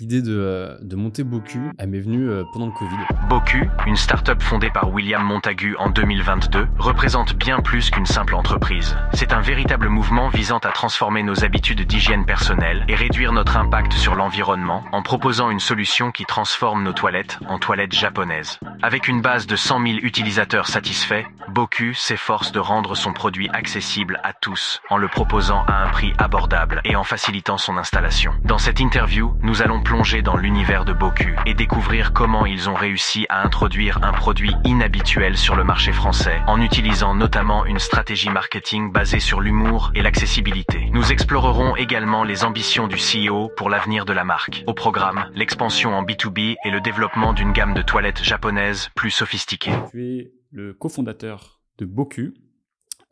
l'idée de, de, monter Boku, elle m'est venue pendant le Covid. Boku, une start-up fondée par William Montagu en 2022, représente bien plus qu'une simple entreprise. C'est un véritable mouvement visant à transformer nos habitudes d'hygiène personnelle et réduire notre impact sur l'environnement en proposant une solution qui transforme nos toilettes en toilettes japonaises. Avec une base de 100 000 utilisateurs satisfaits, Boku s'efforce de rendre son produit accessible à tous en le proposant à un prix abordable et en facilitant son installation. Dans cette interview, nous allons plonger dans l'univers de Boku et découvrir comment ils ont réussi à introduire un produit inhabituel sur le marché français en utilisant notamment une stratégie marketing basée sur l'humour et l'accessibilité. Nous explorerons également les ambitions du CEO pour l'avenir de la marque. Au programme, l'expansion en B2B et le développement d'une gamme de toilettes japonaises plus sophistiquées. Tu es le cofondateur de Boku,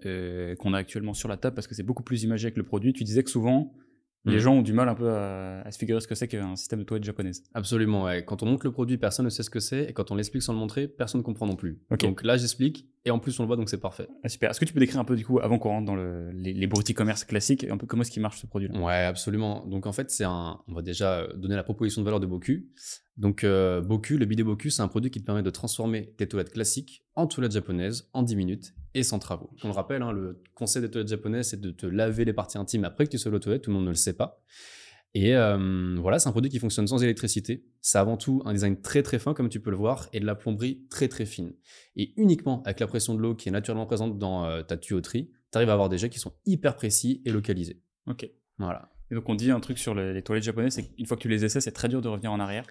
euh, qu'on a actuellement sur la table parce que c'est beaucoup plus imagé avec le produit. Tu disais que souvent, les mm. gens ont du mal un peu à, se figurer ce que c'est qu'un système de toilette japonaise. Absolument, ouais. Quand on montre le produit, personne ne sait ce que c'est, et quand on l'explique sans le montrer, personne ne comprend non plus. Donc là, j'explique, et en plus on le voit, donc c'est parfait. Ah, super. Est-ce que tu peux décrire un peu du coup, avant qu'on rentre dans le, les, les e-commerce classiques, un peu comment est-ce qu'il marche ce produit-là? Ouais, absolument. Donc en fait, c'est un, on va déjà euh, donner la proposition de valeur de Boku. Donc euh, Boku, le bidet Boku, c'est un produit qui te permet de transformer tes toilettes classiques en toilettes japonaises en 10 minutes et sans travaux. On le rappelle, hein, le conseil des toilettes japonaises, c'est de te laver les parties intimes après que tu sois aux toilettes. Tout le monde ne le sait pas. Et euh, voilà, c'est un produit qui fonctionne sans électricité. C'est avant tout un design très très fin, comme tu peux le voir, et de la plomberie très très fine. Et uniquement avec la pression de l'eau qui est naturellement présente dans euh, ta tuyauterie, tu arrives à avoir des jets qui sont hyper précis et localisés. Ok. Voilà. Et donc on dit un truc sur les, les toilettes japonaises, c'est qu'une fois que tu les essaies, c'est très dur de revenir en arrière.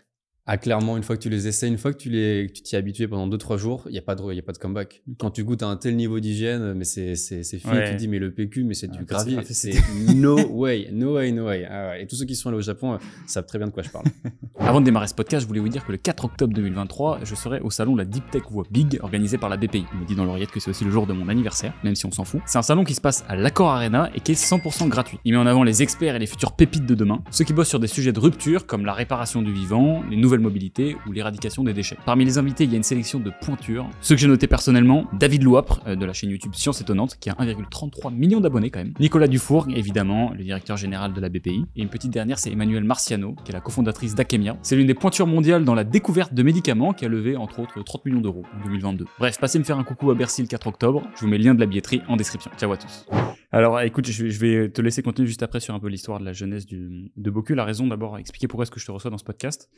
Ah, clairement, une fois que tu les essaies, une fois que tu les, tu t'y es habitué pendant 2-3 jours, il n'y a, pas de, y a pas de comeback. Quand tu goûtes à un tel niveau d'hygiène, mais c'est, c'est, c'est fini, tu te dis, mais le PQ, mais c'est du gravier. C'est no way, no way, no way. Ah et tous ceux qui sont allés au Japon euh, savent très bien de quoi je parle. Avant de démarrer ce podcast, je voulais vous dire que le 4 octobre 2023, je serai au salon La Deep Tech Voix Big, organisé par la BPI. Il me dit dans l'oreillette que c'est aussi le jour de mon anniversaire, même si on s'en fout. C'est un salon qui se passe à l'Accor Arena et qui est 100% gratuit. Il met en avant les experts et les futurs pépites de demain, ceux qui bossent sur des sujets de rupture comme la réparation du vivant, les nouvelles mobilités ou l'éradication des déchets. Parmi les invités, il y a une sélection de pointures. Ceux que j'ai notés personnellement, David Louapre, euh, de la chaîne YouTube Science Étonnante, qui a 1,33 million d'abonnés quand même. Nicolas Dufour, évidemment, le directeur général de la BPI. Et une petite dernière, c'est Emmanuel Marciano, qui est la cofondatrice d'Akemia. C'est l'une des pointures mondiales dans la découverte de médicaments, qui a levé entre autres 30 millions d'euros en 2022. Bref, passez me faire un coucou à Bercy le 4 octobre. Je vous mets le lien de la billetterie en description. Ciao à tous. Alors écoute, je vais te laisser continuer juste après sur un peu l'histoire de la jeunesse de Boku. La raison d'abord, expliquer pourquoi est-ce que je te reçois dans ce podcast.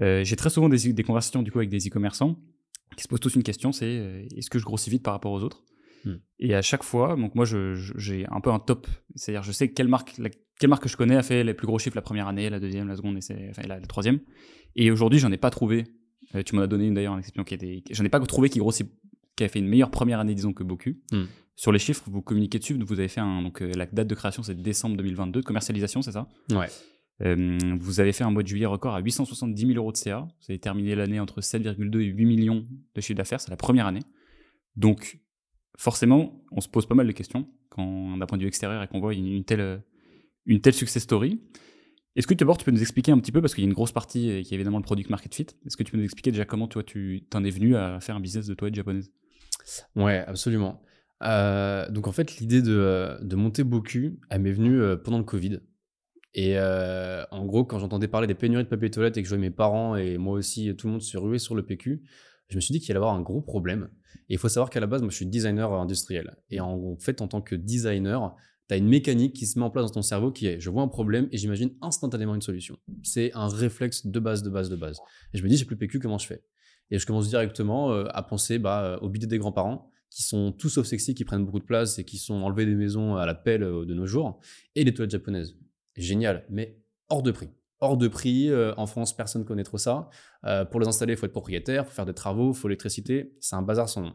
Euh, j'ai très souvent des, conversations du coup avec des e-commerçants qui se posent tous une question, c'est euh, est-ce que je grossis vite par rapport aux autres? Hmm. Et à chaque fois, donc moi j'ai un peu un top, c'est-à-dire je sais quelle marque, quelle marque que je connais a fait les plus gros chiffres la première année, la deuxième, la seconde, et enfin, la, troisième. Et aujourd'hui, j'en ai pas trouvé. Euh, tu m'en as donné une d'ailleurs, une exception qui était, j'en ai pas trouvé qui grossit, qui a fait une meilleure première année disons que beaucoup. Hmm. Sur les chiffres, vous communiquez dessus, vous avez fait un, donc la date de création c'est décembre 2022, de commercialisation c'est ça? Ouais. Euh, vous avez fait un mois de juillet record à 870 000 euros de CA. Vous avez terminé l'année entre 7,2 et 8 millions de chiffre d'affaires. C'est la première année. Donc, forcément, on se pose pas mal de questions quand, d'un point de vue extérieur et qu'on voit une, telle, une telle success story. Est-ce que d'abord tu peux nous expliquer un petit peu, parce qu'il y a une grosse partie euh, qui est évidemment le product market fit, est-ce que tu peux nous expliquer déjà comment tu t'en es venu à faire un business de toilette japonaise? Ouais, absolument. Euh, donc en fait, l'idée de monter Boku, elle m'est venue pendant le Covid. Et euh, en gros, quand j'entendais parler des pénuries de papier toilette et que je voyais mes parents et moi aussi, tout le monde se ruer sur le PQ, je me suis dit qu'il allait y avoir un gros problème. Et il faut savoir qu'à la base, moi, je suis designer industriel. Et en fait, en tant que designer, tu as une mécanique qui se met en place dans ton cerveau qui est je vois un problème et j'imagine instantanément une solution. C'est un réflexe de base, de base, de base. Et je me dis, j'ai plus PQ, comment je fais? Et je commence directement euh, à penser au bidet des grands-parents qui sont tous sauf sexy, qui prennent beaucoup de place et qui sont enlevés des maisons à la pelle euh, de nos jours, et les toilettes japonaises génial, mais hors de prix. Hors de prix, euh, en France, personne ne connaît trop ça. Euh, pour les installer, il faut être propriétaire, faut faire des travaux, faut l'électricité. C'est un bazar sans nom.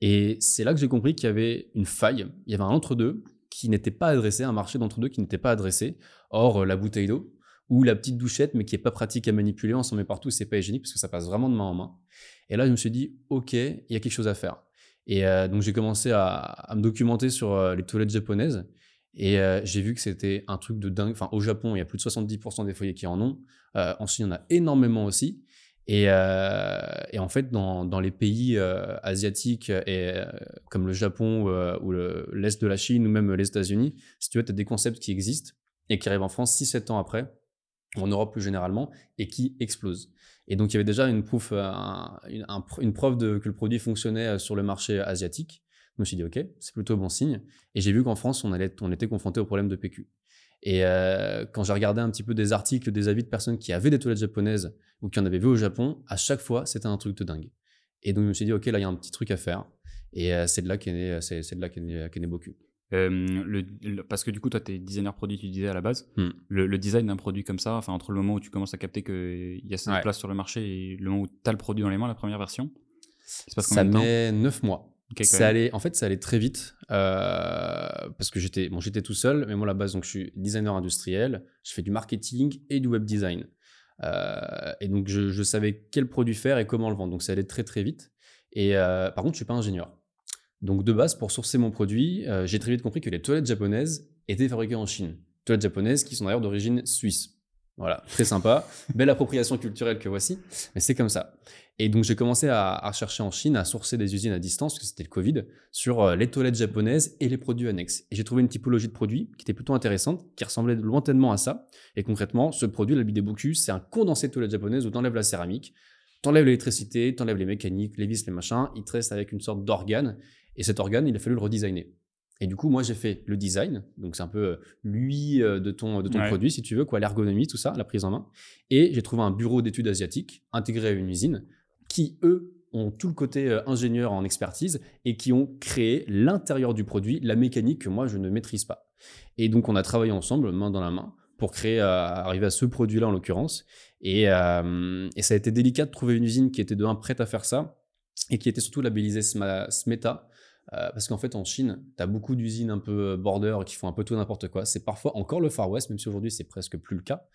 Et c'est là que j'ai compris qu'il y avait une faille. Il y avait un entre-deux qui n'était pas adressé, un marché d'entre-deux qui n'était pas adressé. Or, euh, la bouteille d'eau ou la petite douchette, mais qui n'est pas pratique à manipuler, on s'en met partout, c'est pas hygiénique parce que ça passe vraiment de main en main. Et là, je me suis dit, OK, il y a quelque chose à faire. Et donc, j'ai commencé à, à, me documenter sur les toilettes japonaises. Et euh, j'ai vu que c'était un truc de dingue. Enfin, au Japon, il y a plus de 70% des foyers qui en ont. Euh, en Chine, il y en a énormément aussi. Et, euh, en fait, dans, les pays asiatiques, et, comme le Japon ou l'Est de la Chine ou même les États-Unis, si tu veux, tu as des concepts qui existent et qui arrivent en France 6-7 ans après. en Europe plus généralement, et qui explose. Et donc, il y avait déjà une, proof, une, preuve que le produit fonctionnait sur le marché asiatique. Je me suis dit, OK, c'est plutôt bon signe. Et j'ai vu qu'en France, on, allait, on était confronté au problème de PQ. Et euh, quand j'ai regardé un petit peu des articles, des avis de personnes qui avaient des toilettes japonaises ou qui en avaient vu au Japon, à chaque fois, c'était un truc de dingue. Et donc, je me suis dit, OK, là, il y a un petit truc à faire. Et c'est de là qu'est né, c'est, de là qu'est né, Boku. Euh, le, parce que du coup, toi, tu es designer produit, tu disais à la base. Hmm. Le, design d'un produit comme ça, enfin, entre le moment où tu commences à capter qu'il y a cette place sur le marché et le moment où tu as le produit dans les mains, la première version, ça met 9 mois. Ça allait, en fait, ça allait très vite euh, parce que j'étais bon, tout seul, mais moi, à la base, donc, je suis designer industriel, je fais du marketing et du web design. Euh, et donc, je, je, savais quel produit faire et comment le vendre. Donc, ça allait très, très vite. Et par contre, je suis pas ingénieur. Donc de base, pour sourcer mon produit, euh, j'ai très vite compris que les toilettes japonaises étaient fabriquées en Chine. Toilettes japonaises qui sont d'ailleurs d'origine suisse. Voilà, très sympa. Belle appropriation culturelle que voici, mais c'est comme ça. Et donc j'ai commencé à, chercher en Chine, à sourcer des usines à distance, parce que c'était le Covid, sur euh, les toilettes japonaises et les produits annexes. Et j'ai trouvé une typologie de produits qui était plutôt intéressante, qui ressemblait lointainement à ça. Et concrètement, ce produit, la Bideboku, c'est un condensé de toilettes japonaises où tu enlèves la céramique, tu enlèves l'électricité, tu enlèves les mécaniques, les vis, les machins, il te reste avec une sorte d'organe et cet organe, il a fallu le redesigner. Et du coup, moi, j'ai fait le design. Donc, c'est un peu euh, lui euh, de ton, de ton produit, si tu veux, quoi, l'ergonomie, tout ça, la prise en main. Et j'ai trouvé un bureau d'études asiatiques intégré à une usine qui, eux, ont tout le côté euh, ingénieur en expertise et qui ont créé l'intérieur du produit, la mécanique que moi, je ne maîtrise pas. Et donc, on a travaillé ensemble, main dans la main, pour créer, arriver à ce produit-là, en l'occurrence. Et, et, ça a été délicat de trouver une usine qui était de un prête à faire ça et qui était surtout labellisée SMETA, euh, parce qu'en fait, en Chine, tu as beaucoup d'usines un peu euh, border qui font un peu tout n'importe quoi. C'est parfois encore le Far West, même si aujourd'hui, c'est presque plus le cas.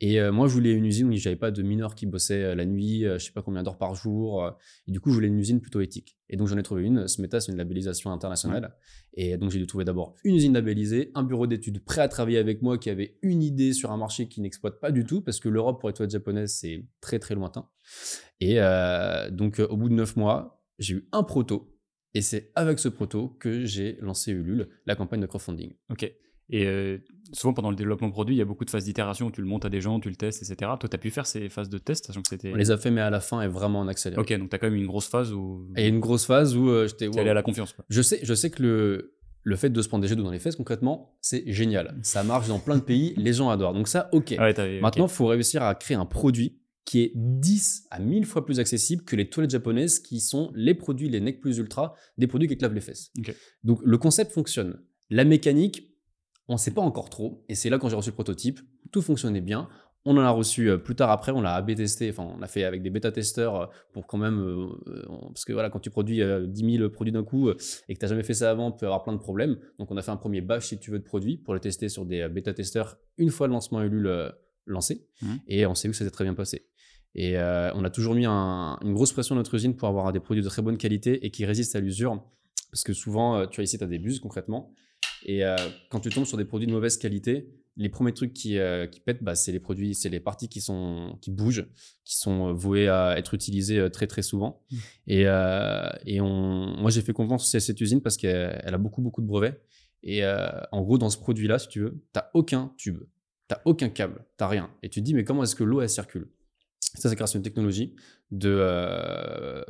Et euh, moi, je voulais une usine où j'avais pas de mineurs qui bossaient la nuit, je sais pas combien d'heures par jour. et du coup, je voulais une usine plutôt éthique. Et donc, j'en ai trouvé une. Smeta, c'est une labellisation internationale. Et donc, j'ai dû trouver d'abord une usine labellisée, un bureau d'études prêt à travailler avec moi qui avait une idée sur un marché qui n'exploite pas du tout, parce que l'Europe, pour les toilettes japonaises, c'est très, très lointain. Et donc, au bout de neuf mois, j'ai eu un proto et c'est avec ce proto que j'ai lancé Ulule, la campagne de crowdfunding. Ok. Et euh, souvent, pendant le développement produit, il y a beaucoup de phases d'itération où tu le montes à des gens, tu le testes, etc. Toi, tu as pu faire ces phases de test, sachant que c'était. On les a fait, mais à la fin, est vraiment en accéléré. Ok, donc tu as quand même une grosse phase où. Et une grosse phase où euh, j'étais. allé à la confiance. Quoi. Je sais, je sais que le, le fait de se prendre des jets d'eau dans les fesses, concrètement, c'est génial. Ça marche dans plein de pays, les gens adorent. Donc, ça, ok. Maintenant, il faut réussir à créer un produit qui est 10 à 1000 fois plus accessible que les toilettes japonaises qui sont les produits, les Nec Plus Ultra, des produits qui clavent les fesses. Donc le concept fonctionne. La mécanique, on ne sait pas encore trop. Et c'est là quand j'ai reçu le prototype, tout fonctionnait bien. On en a reçu euh, plus tard après, on l'a AB testé, enfin on l'a fait avec des bêta-testeurs euh, pour quand même, euh, parce que voilà, quand tu produis 10 000 produits d'un coup et que tu n'as jamais fait ça avant, tu peux avoir plein de problèmes. Donc on a fait un premier batch si tu veux de produits pour le tester sur des bêta-testeurs une fois le lancement Ulule lancé. Mmh. Et on sait que ça s'est très bien passé. Et euh, on a toujours mis une grosse pression à notre usine pour avoir des produits de très bonne qualité et qui résistent à l'usure. Parce que souvent, euh, tu vois ici, tu as des buses concrètement. Et euh, quand tu tombes sur des produits de mauvaise qualité, les premiers trucs qui, qui pètent, bah, c'est les produits, c'est les parties qui, sont, qui bougent, qui sont vouées à être utilisées très très souvent. Mmh. Et, et on, moi, j'ai fait confiance à cette usine parce qu'elle a beaucoup beaucoup de brevets. Et en gros, dans ce produit-là, si tu veux, tu n'as aucun tube, tu n'as aucun câble, tu n'as rien. Et tu te dis, mais comment est-ce que l'eau, elle circule? Ça, c'est grâce à une technologie de euh,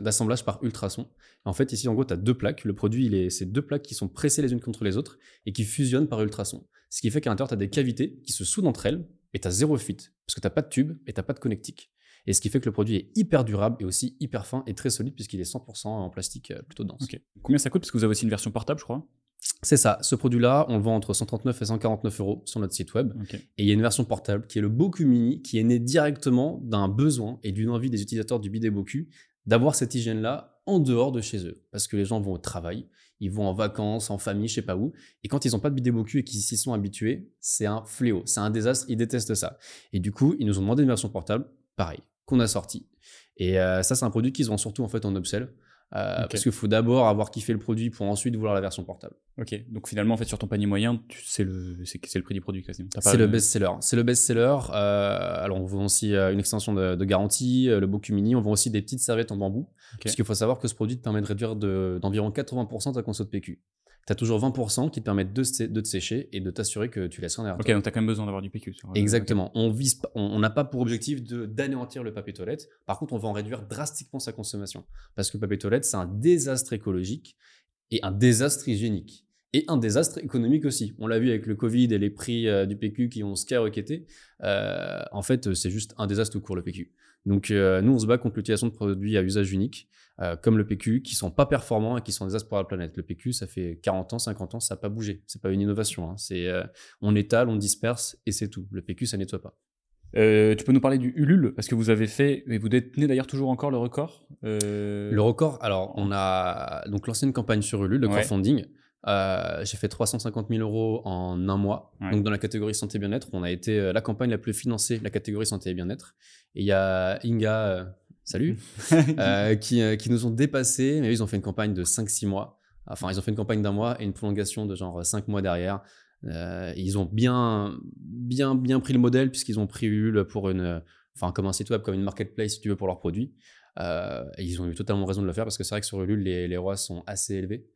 d'assemblage par ultrasons. En fait, ici, en gros, tu as deux plaques. Le produit, est, c'est deux plaques qui sont pressées les unes contre les autres et qui fusionnent par ultrasons. Ce qui fait qu'à l'intérieur, tu as des cavités qui se soudent entre elles et tu as zéro fuite parce que tu n'as pas de tube et tu n'as pas de connectique. Et ce qui fait que le produit est hyper durable et aussi hyper fin et très solide puisqu'il est 100% en plastique euh, plutôt dense. Combien ça coûte Parce que vous avez aussi une version portable, je crois? C'est ça. Ce produit-là, on le vend entre 139 et 149 euros sur notre site web. Et il y a une version portable qui est le Boku Mini, qui est né directement d'un besoin et d'une envie des utilisateurs du bidet Boku d'avoir cette hygiène-là en dehors de chez eux. Parce que les gens vont au travail, ils vont en vacances, en famille, je sais pas où. Et quand ils n'ont pas de bidet Boku et qu'ils s'y sont habitués, c'est un fléau, c'est un désastre, ils détestent ça. Et du coup, ils nous ont demandé une version portable, pareil, qu'on a sorti. Et euh, ça, c'est un produit qu'ils vendent surtout en fait en upsell. Euh, parce qu'il faut d'abord avoir kiffé le produit pour ensuite vouloir la version portable. Ok, donc finalement, en fait, sur ton panier moyen, c'est le, le prix du produit quasiment. C'est le best-seller. C'est le best-seller. Euh, alors, on vend aussi euh, une extension de, garantie, le Boku Mini. On vend aussi des petites serviettes en bambou. Parce qu'il faut savoir que ce produit te permet de réduire d'environ 80% ta conso de PQ. Tu as toujours 20% qui te permettent de, de te sécher et de t'assurer que tu laisses rien derrière Ok, toi. donc t'as quand même besoin d'avoir du PQ. sur- Exactement. On vise, on n'a pas pour objectif d'anéantir le papier toilette. Par contre, on va en réduire drastiquement sa consommation parce que le papier toilette, c'est un désastre écologique et un désastre hygiénique et un désastre économique aussi. On l'a vu avec le Covid et les prix euh, du PQ qui ont skyrocketé. Euh, en fait, c'est juste un désastre tout court le PQ. Donc, euh, nous, on se bat contre l'utilisation de produits à usage unique, euh, comme le PQ, qui sont pas performants et qui sont un désastre pour la planète. Le PQ, ça fait 40 ans, 50 ans, ça n'a pas bougé. C'est pas une innovation. hein. C'est euh, on étale, on disperse et c'est tout. Le PQ, ça nettoie pas. Euh, tu peux nous parler du Ulule parce que vous avez fait et vous détenez d'ailleurs toujours encore le record. euh, Le record, alors on a donc lancé une campagne sur Ulule Ouais. crowdfunding. Euh, J'ai fait 350 000 euros en un mois. Ouais. Donc dans la catégorie santé bien-être, on a été euh, la campagne la plus financée, la catégorie santé et bien-être. Et il y a Inga, euh, salut, euh, qui, qui nous ont dépassés, mais ils ont fait une campagne de 5-6 mois. Enfin, ils ont fait une campagne d'un mois et une prolongation de genre 5 mois derrière. Ils ont bien, bien, bien pris le modèle puisqu'ils ont pris Ulule pour une, enfin, comme un site web, comme une marketplace, si tu veux, pour leurs produits. Euh, et ils ont eu totalement raison de le faire parce que c'est vrai que sur Ulule, les, les ROAS sont assez élevés.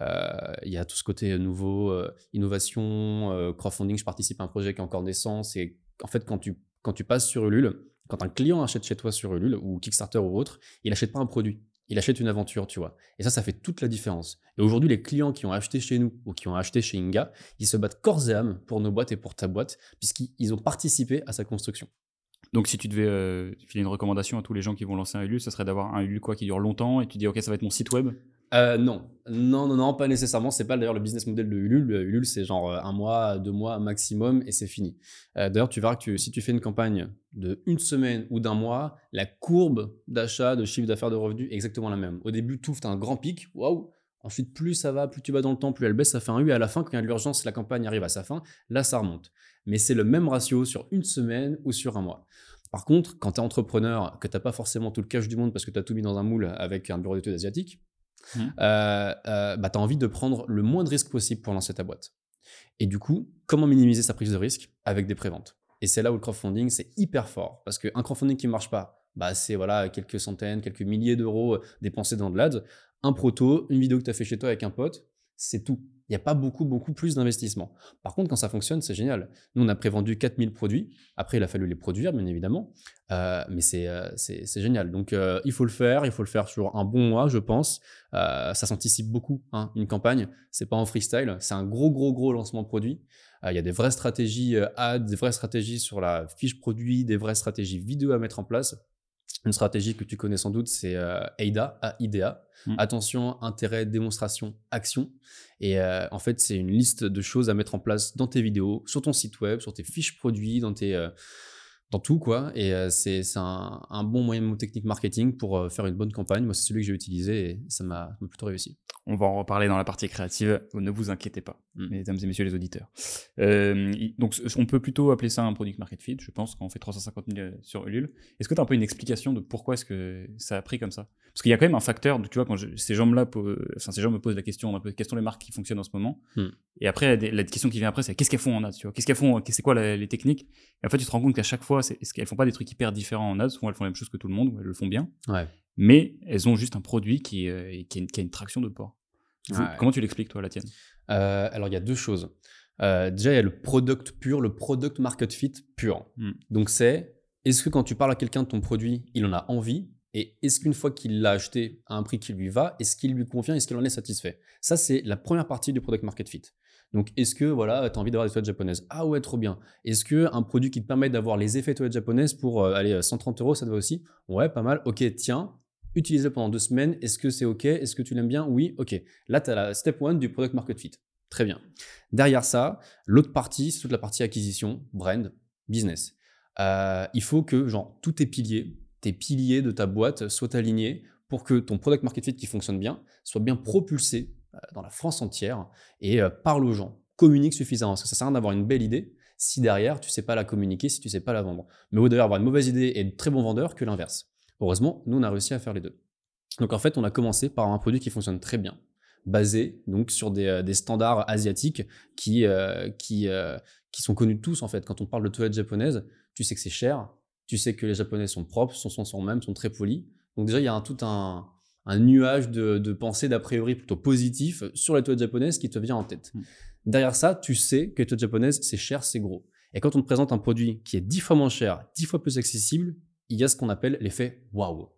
Euh, Il y a tout ce côté nouveau, euh, innovation, euh, crowdfunding. Je participe à un projet qui est encore naissance. Et en fait, quand tu, quand tu passes sur Ulule, quand un client achète chez toi sur Ulule ou Kickstarter ou autre, il achète pas un produit. Il achète une aventure, tu vois. Et ça, ça fait toute la différence. Et aujourd'hui, les clients qui ont acheté chez nous ou qui ont acheté chez Inga, ils se battent corps et âme pour nos boîtes et pour ta boîte, puisqu'ils ont participé à sa construction. Donc si tu devais euh, filer une recommandation à tous les gens qui vont lancer un Ulule, ça serait d'avoir un Ulule quoi qui dure longtemps et tu dis ok ça va être mon site web? Euh, non, non, non, non, pas nécessairement. C'est pas d'ailleurs le business model de Ulule. Le Ulule, c'est genre euh, un mois, deux mois maximum et c'est fini. Euh, d'ailleurs, tu verras que si tu fais une campagne de une semaine ou d'un mois, la courbe d'achat, de chiffre d'affaires, de revenus est exactement la même. Au début, tout, tu un grand pic, waouh. Ensuite, plus ça va, plus tu vas dans le temps, plus elle baisse, ça fait un U. Et à la fin, quand il y a l'urgence, la campagne arrive à sa fin, là, ça remonte. Mais c'est le même ratio sur une semaine ou sur un mois. Par contre, quand tu es entrepreneur, que tu n'as pas forcément tout le cash du monde parce que tu as tout mis dans un moule avec un bureau d'études asiatique, Mhm. euh, euh, bah, tu as envie de prendre le moins de risques possible pour lancer ta boîte. Et du coup, comment minimiser sa prise de risque avec des préventes? Et c'est là où le crowdfunding, c'est hyper fort. Parce qu'un crowdfunding qui ne marche pas, bah, c'est voilà, quelques centaines, quelques milliers d'euros dépensés dans de l'ads. Un proto, une vidéo que tu as fait chez toi avec un pote, c'est tout. Il n'y a pas beaucoup, beaucoup plus d'investissement. Par contre, quand ça fonctionne, c'est génial. Nous, on a prévendu 4000 produits. Après, il a fallu les produire, bien évidemment. Euh, mais c'est euh, c'est génial. Donc, euh, il faut le faire. Il faut le faire sur un bon mois, je pense. Ça s'anticipe beaucoup. hein, une campagne, c'est pas en freestyle. C'est un gros, gros, gros lancement de produit. Il y a des vraies stratégies ads, des vraies stratégies sur la fiche produit, des vraies stratégies vidéo à mettre en place. Une stratégie que tu connais sans doute, c'est euh, AIDA, AIDA. Mm. Attention, intérêt, démonstration, action. Et euh, en fait, c'est une liste de choses à mettre en place dans tes vidéos, sur ton site web, sur tes fiches produits, dans tes, euh, dans tout quoi. Et euh, c'est un, un bon moyen de technique marketing pour euh, faire une bonne campagne. Moi, c'est celui que j'ai utilisé et ça m'a plutôt réussi. On va en reparler dans la partie créative. Ne vous inquiétez pas, Mm. mesdames et messieurs les auditeurs. Euh, donc, on peut plutôt appeler ça un product market fit, je pense, quand on fait 350 000 sur Ulule. Est-ce que tu as un peu une explication de pourquoi est-ce que ça a pris comme ça? Parce qu'il y a quand même un facteur, tu vois, quand je- ces gens-là, po- enfin, ces gens me posent la question, un peu, quelles sont les marques qui fonctionnent en ce moment Mm. Et après, la, la question qui vient après, c'est qu'est-ce qu'elles font en ads, tu vois? Qu'est-ce qu'elles font C'est quoi la- les techniques? Et en fait, tu te rends compte qu'à chaque fois, qu'elles font pas des trucs hyper différents en ads Souvent, elles font la même chose que tout le monde, elles le font bien Ouais. mais elles ont juste un produit qui, euh, qui, a, une, qui a une traction de port. Ouais. Comment tu l'expliques, toi, la tienne? Euh, alors, il y a deux choses. Euh, déjà, il y a le product pur, le product market fit pur. Mm. Donc, c'est est-ce que quand tu parles à quelqu'un de ton produit, il en a envie? Et est-ce qu'une fois qu'il l'a acheté à un prix qui lui va, est-ce qu'il lui convient Est-ce qu'il en est satisfait? Ça, c'est la première partie du product market fit. Donc, est-ce que voilà, tu as envie d'avoir des toilettes japonaises? Ah ouais, trop bien. Est-ce qu'un produit qui te permet d'avoir les effets toilettes japonaises pour euh, aller 130 euros, ça te va aussi? Ouais, pas mal. Ok, tiens, utilise-le pendant deux semaines. Est-ce que c'est ok? Est-ce que tu l'aimes bien? Oui, ok. Là, tu as la step one du product market fit. Très bien. Derrière ça, l'autre partie, c'est toute la partie acquisition, brand, business. Euh, il faut que genre, tous tes piliers, tes piliers de ta boîte soient alignés pour que ton product market fit qui fonctionne bien soit bien propulsé euh, dans la France entière et euh, parle aux gens, communique suffisamment. Parce que ça sert à rien d'avoir une belle idée si derrière tu sais pas la communiquer, si tu sais pas la vendre. Mais vaut d'ailleurs avoir une mauvaise idée et de très bon vendeur que l'inverse. Heureusement, nous on a réussi à faire les deux. Donc en fait, on a commencé par un produit qui fonctionne très bien, basé donc sur des, euh, standards asiatiques qui, qui, qui sont connus tous en fait. Quand on parle de toilettes japonaises, tu sais que c'est cher, tu sais que les japonais sont propres, sont, sont même, sont très polis. Donc déjà, il y a un, tout un, un nuage de, de pensée d'a priori plutôt positif sur les toilettes japonaises qui te vient en tête. Mm. Derrière ça, tu sais que les toilettes japonaises, c'est cher, c'est gros. Et quand on te présente un produit qui est dix fois moins cher, dix fois plus accessible, il y a ce qu'on appelle l'effet waouh.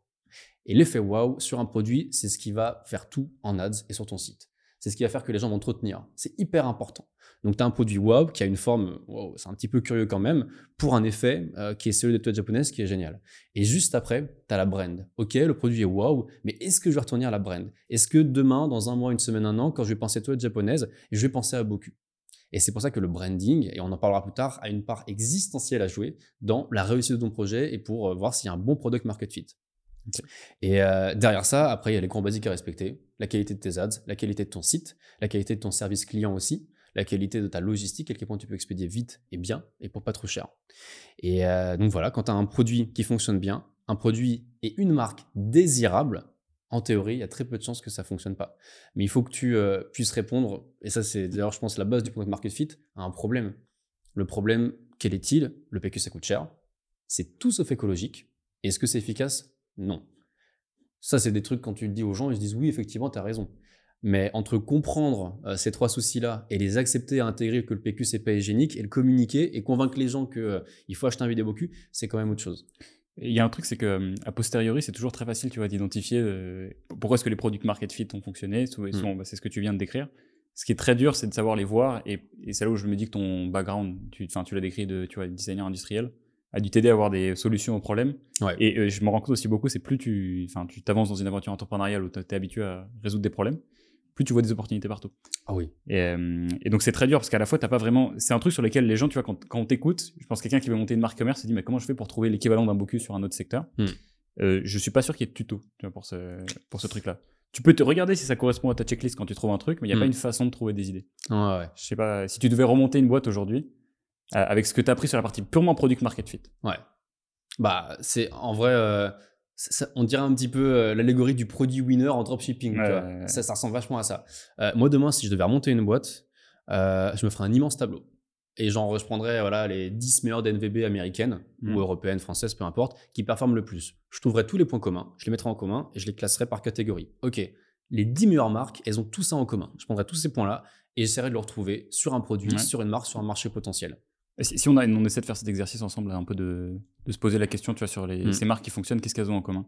Et l'effet waouh sur un produit, c'est ce qui va faire tout en ads et sur ton site. C'est ce qui va faire que les gens vont te retenir. C'est hyper important. Donc, tu as un produit wow qui a une forme, wow, c'est un petit peu curieux quand même, pour un effet euh, qui est celui des toilettes japonaises qui est génial. Et juste après, tu as la brand. Ok, le produit est wow, mais est-ce que je vais retenir la brand? Est-ce que demain, dans un mois, une semaine, un an, quand je vais penser toilettes japonaises, je vais penser à beaucoup et c'est pour ça que le branding, et on en parlera plus tard, a une part existentielle à jouer dans la réussite de ton projet et pour euh, voir s'il y a un bon product market fit. Et euh, derrière ça, après, il y a les grands basiques à respecter. La qualité de tes ads, la qualité de ton site, la qualité de ton service client aussi, la qualité de ta logistique, à quel point tu peux expédier vite et bien et pour pas trop cher. Et euh, donc voilà, quand tu as un produit qui fonctionne bien, un produit et une marque désirable, en théorie, il y a très peu de chances que ça fonctionne pas. Mais il faut que tu euh, puisses répondre, et ça c'est d'ailleurs je pense la base du product market fit, à un problème. Le problème, quel est-il? Le PQ ça coûte cher. C'est tout sauf écologique. Est-ce que c'est efficace? Non. Ça c'est des trucs quand tu le dis aux gens, ils se disent oui effectivement tu as raison. Mais entre comprendre euh, ces trois soucis-là et les accepter à intégrer que le PQ c'est pas hygiénique et le communiquer et convaincre les gens qu'il euh, faut acheter un vidéo cul, c'est quand même autre chose. Il y a un truc, c'est que euh, a posteriori, c'est toujours très facile, tu vois, d'identifier euh, pourquoi est-ce que les product market fit ont fonctionné. Mm. bah, c'est ce que tu viens de décrire. Ce qui est très dur, c'est de savoir les voir, et, et c'est là où je me dis que ton background, tu, tu l'as décrit de, tu vois, designer industriel, a dû t'aider à avoir des solutions aux problèmes. Ouais. Et euh, je me rends compte aussi beaucoup, c'est plus tu, enfin, tu t'avances dans une aventure entrepreneuriale où tu es habitué à résoudre des problèmes, plus tu vois des opportunités partout. Ah oui. Et, euh, et donc c'est très dur parce qu'à la fois t'as pas vraiment. C'est un truc sur lequel les gens, tu vois, quand, quand on t'écoute, je pense que quelqu'un qui veut monter une marque commerce se dit mais comment je fais pour trouver l'équivalent d'un Boku sur un autre secteur Hmm. euh, Je suis pas sûr qu'il y ait de tuto tu vois, pour ce, pour ce truc-là. Tu peux te regarder si ça correspond à ta checklist quand tu trouves un truc, mais il n'y a Hmm. pas une façon de trouver des idées. Ouais, ouais. Je sais pas, si tu devais remonter une boîte aujourd'hui, euh, avec ce que tu as appris sur la partie purement product market fit. Ouais. Bah, c'est en vrai, euh, ça- on dirait un petit peu euh, l'allégorie du produit winner en dropshipping. tu Ouais, vois. ouais, ouais. Ça, ça ressemble vachement à ça. Euh, moi, demain, si je devais remonter une boîte, euh, je me ferais un immense tableau. Et j'en je prendrais voilà, les 10 meilleures DNVB américaines ou européennes, françaises, peu importe, qui performent le plus. Je trouverais tous les points communs, je les mettrais en commun et je les classerais par catégorie. Ok, les 10 meilleures marques, elles ont tout ça en commun. Je prendrais tous ces points-là et j'essaierais de le retrouver sur un produit, Ouais. sur une marque, sur un marché potentiel. Si, on, a, on essaie de faire cet exercice ensemble, un peu de, de se poser la question, tu vois, sur les, Hmm. ces marques qui fonctionnent, qu'est-ce qu'elles ont en commun?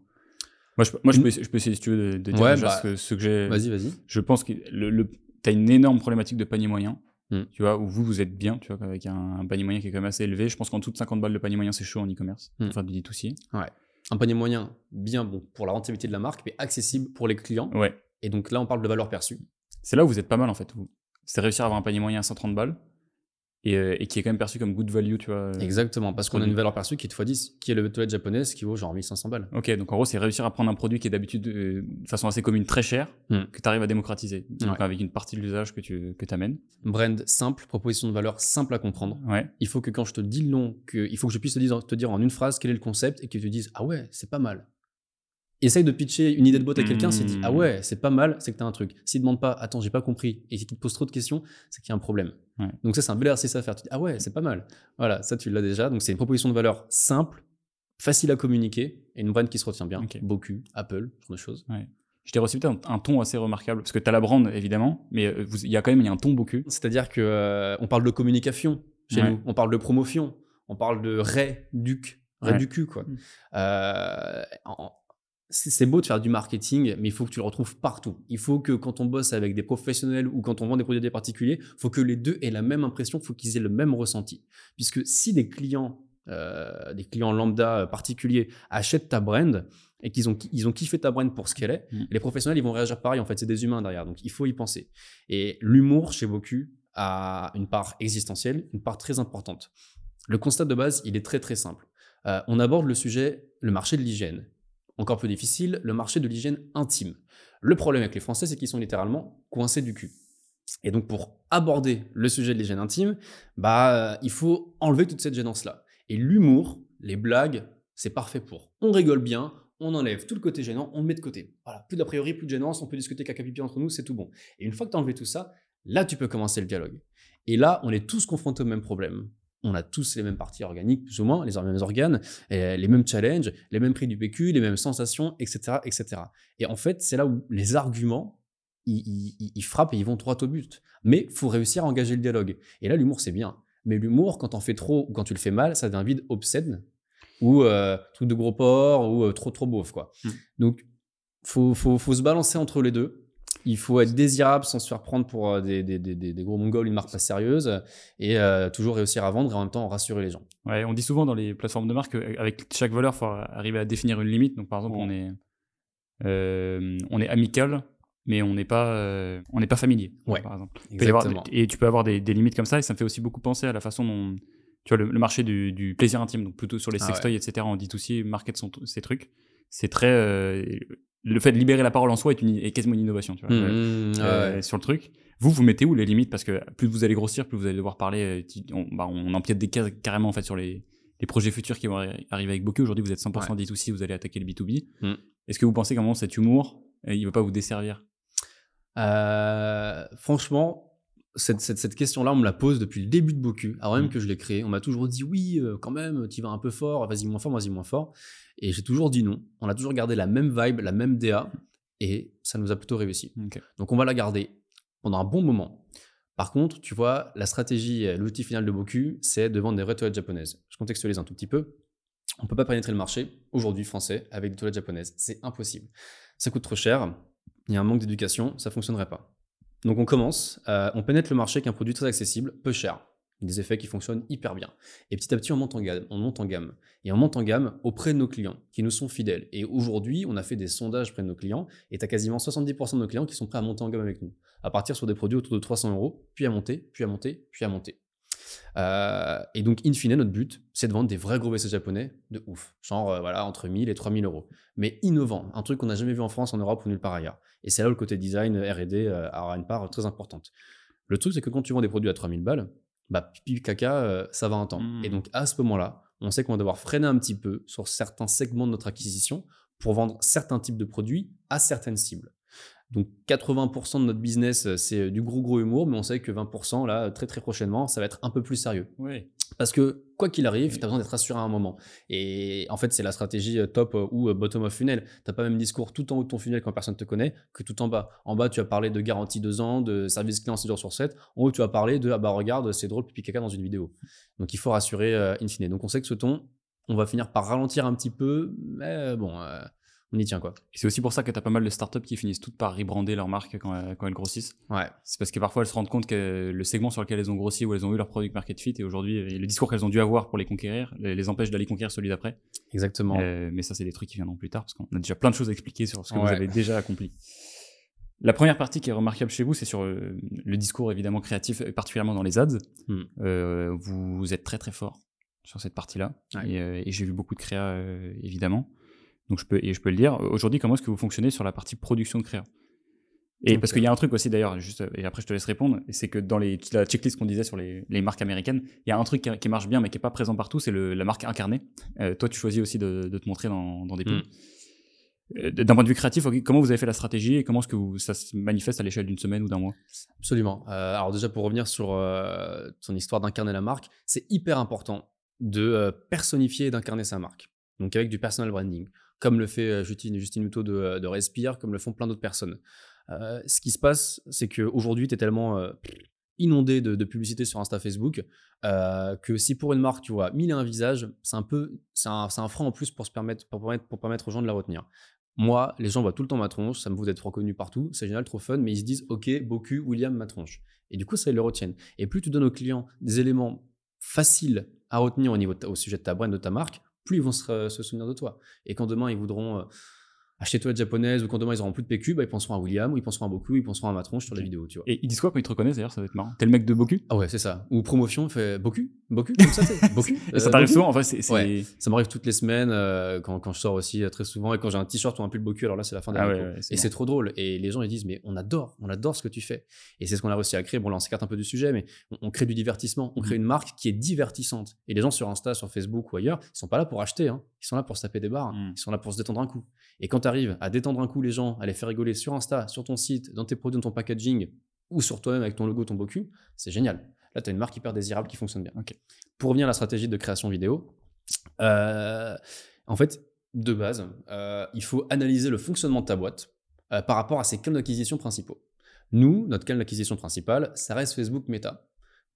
Moi, je, moi je, peux, je peux essayer, si tu veux, de, de dire Ouais, déjà bah, ce, que- ce que j'ai. Vas-y, vas-y. Je pense que le, le, tu as une énorme problématique de panier moyen, Mm. tu vois, où vous, vous êtes bien, tu vois, avec un, un panier moyen qui est quand même assez élevé. Je pense qu'en dessous de 50 balles, le panier moyen, c'est chaud en e-commerce, Mm. pour faire du D2C. un panier moyen bien bon pour la rentabilité de la marque, mais accessible pour les clients. Ouais. Et donc là, on parle de valeur perçue. C'est là où vous êtes pas mal, en fait. C'est réussir à avoir un panier moyen à 130 balles et, euh, et qui est quand même perçu comme good value, tu vois. Exactement, parce qu'on a une valeur perçue qui est de x10, qui est le toilette japonaise qui vaut genre 1500 balles. Ok, donc en gros, c'est réussir à prendre un produit qui est d'habitude euh, de façon assez commune très cher, Mm. que tu arrives à démocratiser. Donc Ouais. avec une partie de l'usage que tu que amènes. Brand simple, proposition de valeur simple à comprendre. Ouais. Il faut que quand je te dis le nom, que, il faut que je puisse te dire, te dire en une phrase quel est le concept et que tu dises Ah ouais, c'est pas mal. Essaye de pitcher une idée de boîte à quelqu'un, s'il dit Mm. Ah ouais, c'est pas mal, c'est que t'as un truc. S'il demande pas Attends, j'ai pas compris et qu'il te pose trop de questions, c'est qu'il y a un problème. Ouais. Donc ça, c'est un bel exercice à faire. Tu dis Ah ouais, c'est pas mal. Voilà, ça tu l'as déjà. Donc c'est une proposition de valeur simple, facile à communiquer et une brand qui se retient bien. Ok. Beaucoup, Apple, ce genre de choses. Je t'ai reçu peut-être un, un ton assez remarquable, parce que tu as la brand, évidemment, mais euh, il y a quand même y a un ton beaucoup. C'est-à-dire que euh, on parle de communication chez Ouais. nous, on parle de promotion, on parle de réduc, Ouais. réducu quoi. Mm. Euh, en- c'est beau de faire du marketing, mais il faut que tu le retrouves partout. Il faut que quand on bosse avec des professionnels ou quand on vend des produits à des particuliers, il faut que les deux aient la même impression, il faut qu'ils aient le même ressenti. Puisque si des clients, euh, des clients lambda euh, particuliers achètent ta brand et qu'ils ont, ils ont kiffé ta brand pour ce qu'elle est, Mm. les professionnels ils vont réagir pareil. En fait, c'est des humains derrière, donc il faut y penser. Et l'humour chez Boku a une part existentielle, une part très importante. Le constat de base, il est très très simple. Euh, on aborde le sujet, le marché de l'hygiène. Encore plus difficile, le marché de l'hygiène intime. Le problème avec les Français, c'est qu'ils sont littéralement coincés du cul. Et donc pour aborder le sujet de l'hygiène intime, bah il faut enlever toute cette gênance-là. Et l'humour, les blagues, c'est parfait pour. On rigole bien, on enlève tout le côté gênant, on le met de côté. Voilà, plus d'a priori, plus de gênance, on peut discuter caca pipi entre nous, c'est tout bon. Et une fois que tu as enlevé tout ça, là tu peux commencer le dialogue. Et là, on est tous confrontés au même problème. On a tous les mêmes parties organiques, plus ou moins, les mêmes organes, et les mêmes challenges, les mêmes prix du PQ, les mêmes sensations, etc. etc. Et en fait, c'est là où les arguments, ils, ils, ils frappent et ils vont droit au but. Mais faut réussir à engager le dialogue. Et là, l'humour, c'est bien. Mais l'humour, quand on fait trop ou quand tu le fais mal, ça devient vide obscène ou euh, truc de gros porc ou euh, trop trop beauf quoi. Mm. Donc faut, faut, faut se balancer entre les deux. Il faut être désirable sans se faire prendre pour euh, des, des, des, des gros mongols, une marque pas sérieuse, et euh, toujours réussir à vendre et en même temps rassurer les gens. Ouais, on dit souvent dans les plateformes de marque qu'avec chaque valeur, il faut arriver à définir une limite. Donc, par exemple, on est, euh, on est amical, mais on n'est pas, euh, on n'est pas familier. Ouais, par exemple. Avoir- Exactement. et tu peux avoir des, des limites comme ça, et ça me fait aussi beaucoup penser à la façon dont, tu vois, le, le marché du, du plaisir intime, donc plutôt sur les Ah sextoys, etc. On dit aussi market son, ces trucs. C'est très, euh, le fait de libérer la parole en soi est, une, est quasiment une innovation, tu vois. Mmh, mmh, Euh, ouais. sur le truc. Vous, vous mettez où les limites? Parce que plus vous allez grossir, plus vous allez devoir parler. euh, On, bah, on empiète des cases carrément en fait sur les, les projets futurs qui vont arri- arriver avec Bokeh. Aujourd'hui, vous êtes 100% D2C, vous allez attaquer le B2B. Mm. Est-ce que vous pensez qu'à un moment, cet humour, euh, il ne va pas vous desservir? Euh, franchement, cette, cette, cette question-là, on me la pose depuis le début de Boku, avant même Mm. que je l'ai créé. On m'a toujours dit oui, euh, quand même, tu vas un peu fort, vas-y moins fort, vas-y moins fort. Et j'ai toujours dit non. On a toujours gardé la même vibe, la même DA, et ça nous a plutôt réussi. Donc on va la garder pendant un bon moment. Par contre, tu vois, la stratégie, euh, l'outil final de Boku, c'est de vendre des vraies toilettes japonaises. Je contextualise un tout petit peu. On peut pas pénétrer le marché aujourd'hui français avec des toilettes japonaises. C'est impossible. Ça coûte trop cher. Il y a un manque d'éducation. Ça fonctionnerait pas. Donc on commence. euh, on pénètre le marché avec un produit très accessible, peu cher. Des effets qui fonctionnent hyper bien. Et petit à petit, on monte en gamme. On monte en gamme. Et on monte en gamme auprès de nos clients qui nous sont fidèles. Et aujourd'hui, on a fait des sondages auprès de nos clients et tu as quasiment 70% de nos clients qui sont prêts à monter en gamme avec nous. À partir sur des produits autour de 300 euros, puis à monter, puis à monter, puis à monter. Euh, et donc, in fine, notre but, c'est de vendre des vrais gros WC japonais de ouf. Genre, euh, voilà, entre 1000 et 3000 euros. Mais innovant, un truc qu'on n'a jamais vu en France, en Europe ou nulle part ailleurs. Et c'est là où le côté design, RD euh, aura une part très importante. Le truc, c'est que quand tu vends des produits à 3000 balles, bah, pipi caca, euh, ça va un temps. Mm. Et donc, à ce moment-là, on sait qu'on va devoir freiner un petit peu sur certains segments de notre acquisition pour vendre certains types de produits à certaines cibles. Donc 80% de notre business, euh, c'est du gros gros humour, mais on sait que 20%, là, très très prochainement, ça va être un peu plus sérieux. Oui. Parce que quoi qu'il arrive, tu as besoin d'être rassuré à un moment. Et en fait, c'est la stratégie euh, top euh, ou euh, bottom of funnel. Tu pas même discours tout en haut de ton funnel quand personne te connaît que tout en bas. En bas, tu vas parler de garantie 2 ans, de service client 6 jours sur 7. En haut, tu vas parler de ah bah regarde, c'est drôle, pipi caca dans une vidéo. Donc il faut rassurer euh, in fine. Donc on sait que ce ton, on va finir par ralentir un petit peu, mais bon, euh, on y tient quoi. C'est aussi pour ça que tu as pas mal de startups qui finissent toutes par rebrander leur marque quand, elles- quand elles grossissent. Ouais. C'est parce que parfois elles se rendent compte que le segment sur lequel elles ont grossi ou elles ont eu leur product market fit et aujourd'hui et le discours qu'elles ont dû avoir pour les conquérir les, empêche d'aller conquérir celui d'après. Exactement. Euh, mais ça c'est des trucs qui viendront plus tard parce qu'on a déjà plein de choses à expliquer sur ce que vous Ouais. avez déjà accompli. La première partie qui est remarquable chez vous, c'est sur euh, le discours évidemment créatif, particulièrement dans les ads. Hmm. Euh, vous êtes très très fort sur cette partie-là Ouais. et, euh, et j'ai vu beaucoup de créa euh, évidemment. Donc je peux et je peux le dire. Aujourd'hui, comment est-ce que vous fonctionnez sur la partie production de créa? Et parce qu'il y a un truc aussi d'ailleurs, juste et après je te laisse répondre, c'est que dans les, la checklist qu'on disait sur les, les marques américaines, il y a un truc qui, qui marche bien mais qui est pas présent partout, c'est la marque incarnée. Euh, toi, tu choisis aussi de, de te montrer dans, dans des pubs. Mm. Euh, D'un point de vue créatif, comment vous avez fait la stratégie et comment est-ce que vous- ça se manifeste à l'échelle d'une semaine ou d'un mois? Absolument. Euh, alors déjà pour revenir sur ton histoire d'incarner la marque, c'est hyper important de personnifier et d'incarner sa marque. Donc avec du personal branding, comme le fait euh, Justine, Justine Hutto de, de Respire, comme le font plein d'autres personnes. Euh, ce qui se passe, c'est qu'aujourd'hui, tu es tellement euh, inondé de, publicité sur Insta, Facebook, euh, que si pour une marque, tu vois, mille et un visages, c'est un peu, c'est un, un frein en plus pour, se permettre, pour, permettre, pour permettre aux gens de la retenir. Moi, les gens voient tout le temps ma tronche, ça me vaut d'être reconnu partout, c'est génial, trop fun, mais ils se disent, ok, Boku, William, ma tronche. Et du coup, ça, ils le retiennent. Et plus tu donnes aux clients des éléments faciles à retenir au, niveau au sujet de ta brand, de ta marque, plus ils vont se, se souvenir de toi. Et quand demain, ils voudront euh, acheter toilettes japonaises ou quand demain, ils auront plus de PQ, bah, ils penseront à William, ou ils penseront à Boku, ils penseront à ma tronche sur la vidéo, tu vois. Et ils disent quoi quand ils te reconnaissent d'ailleurs Ça va être marrant. T'es le mec de Boku? Ah ouais, c'est ça. Ou promotion, fait Boku? Boku Comme ça, Et ça Euh, t'arrive Boku souvent En fait, c'est. Ouais. Ça m'arrive toutes les semaines euh, quand, quand je sors aussi euh, très souvent et quand j'ai un t-shirt ou un pull Boku, alors là c'est la fin de Ah ouais, ouais, Et c'est trop drôle. Et les gens ils disent mais on adore, on adore ce que tu fais. Et c'est ce qu'on a réussi à créer. Bon là on s'écarte un peu du sujet, mais on, on crée du divertissement. On crée Mhm. une marque qui est divertissante. Et les gens sur Insta, sur Facebook ou ailleurs, ils sont pas là pour acheter. hein. Ils sont là pour se taper des barres. Mhm. Ils sont là pour se détendre un coup. Et quand tu arrives à détendre un coup les gens, à les faire rigoler sur Insta, sur ton site, dans tes produits, dans ton packaging ou sur toi-même avec ton logo, ton Boku, c'est génial. Là, tu as une marque hyper désirable qui fonctionne bien. Pour revenir à la stratégie de création vidéo, euh, en fait, de base, euh, il faut analyser le fonctionnement de ta boîte euh, par rapport à ses canaux d'acquisition principaux. Nous, notre canal d'acquisition principal, ça reste Facebook Meta.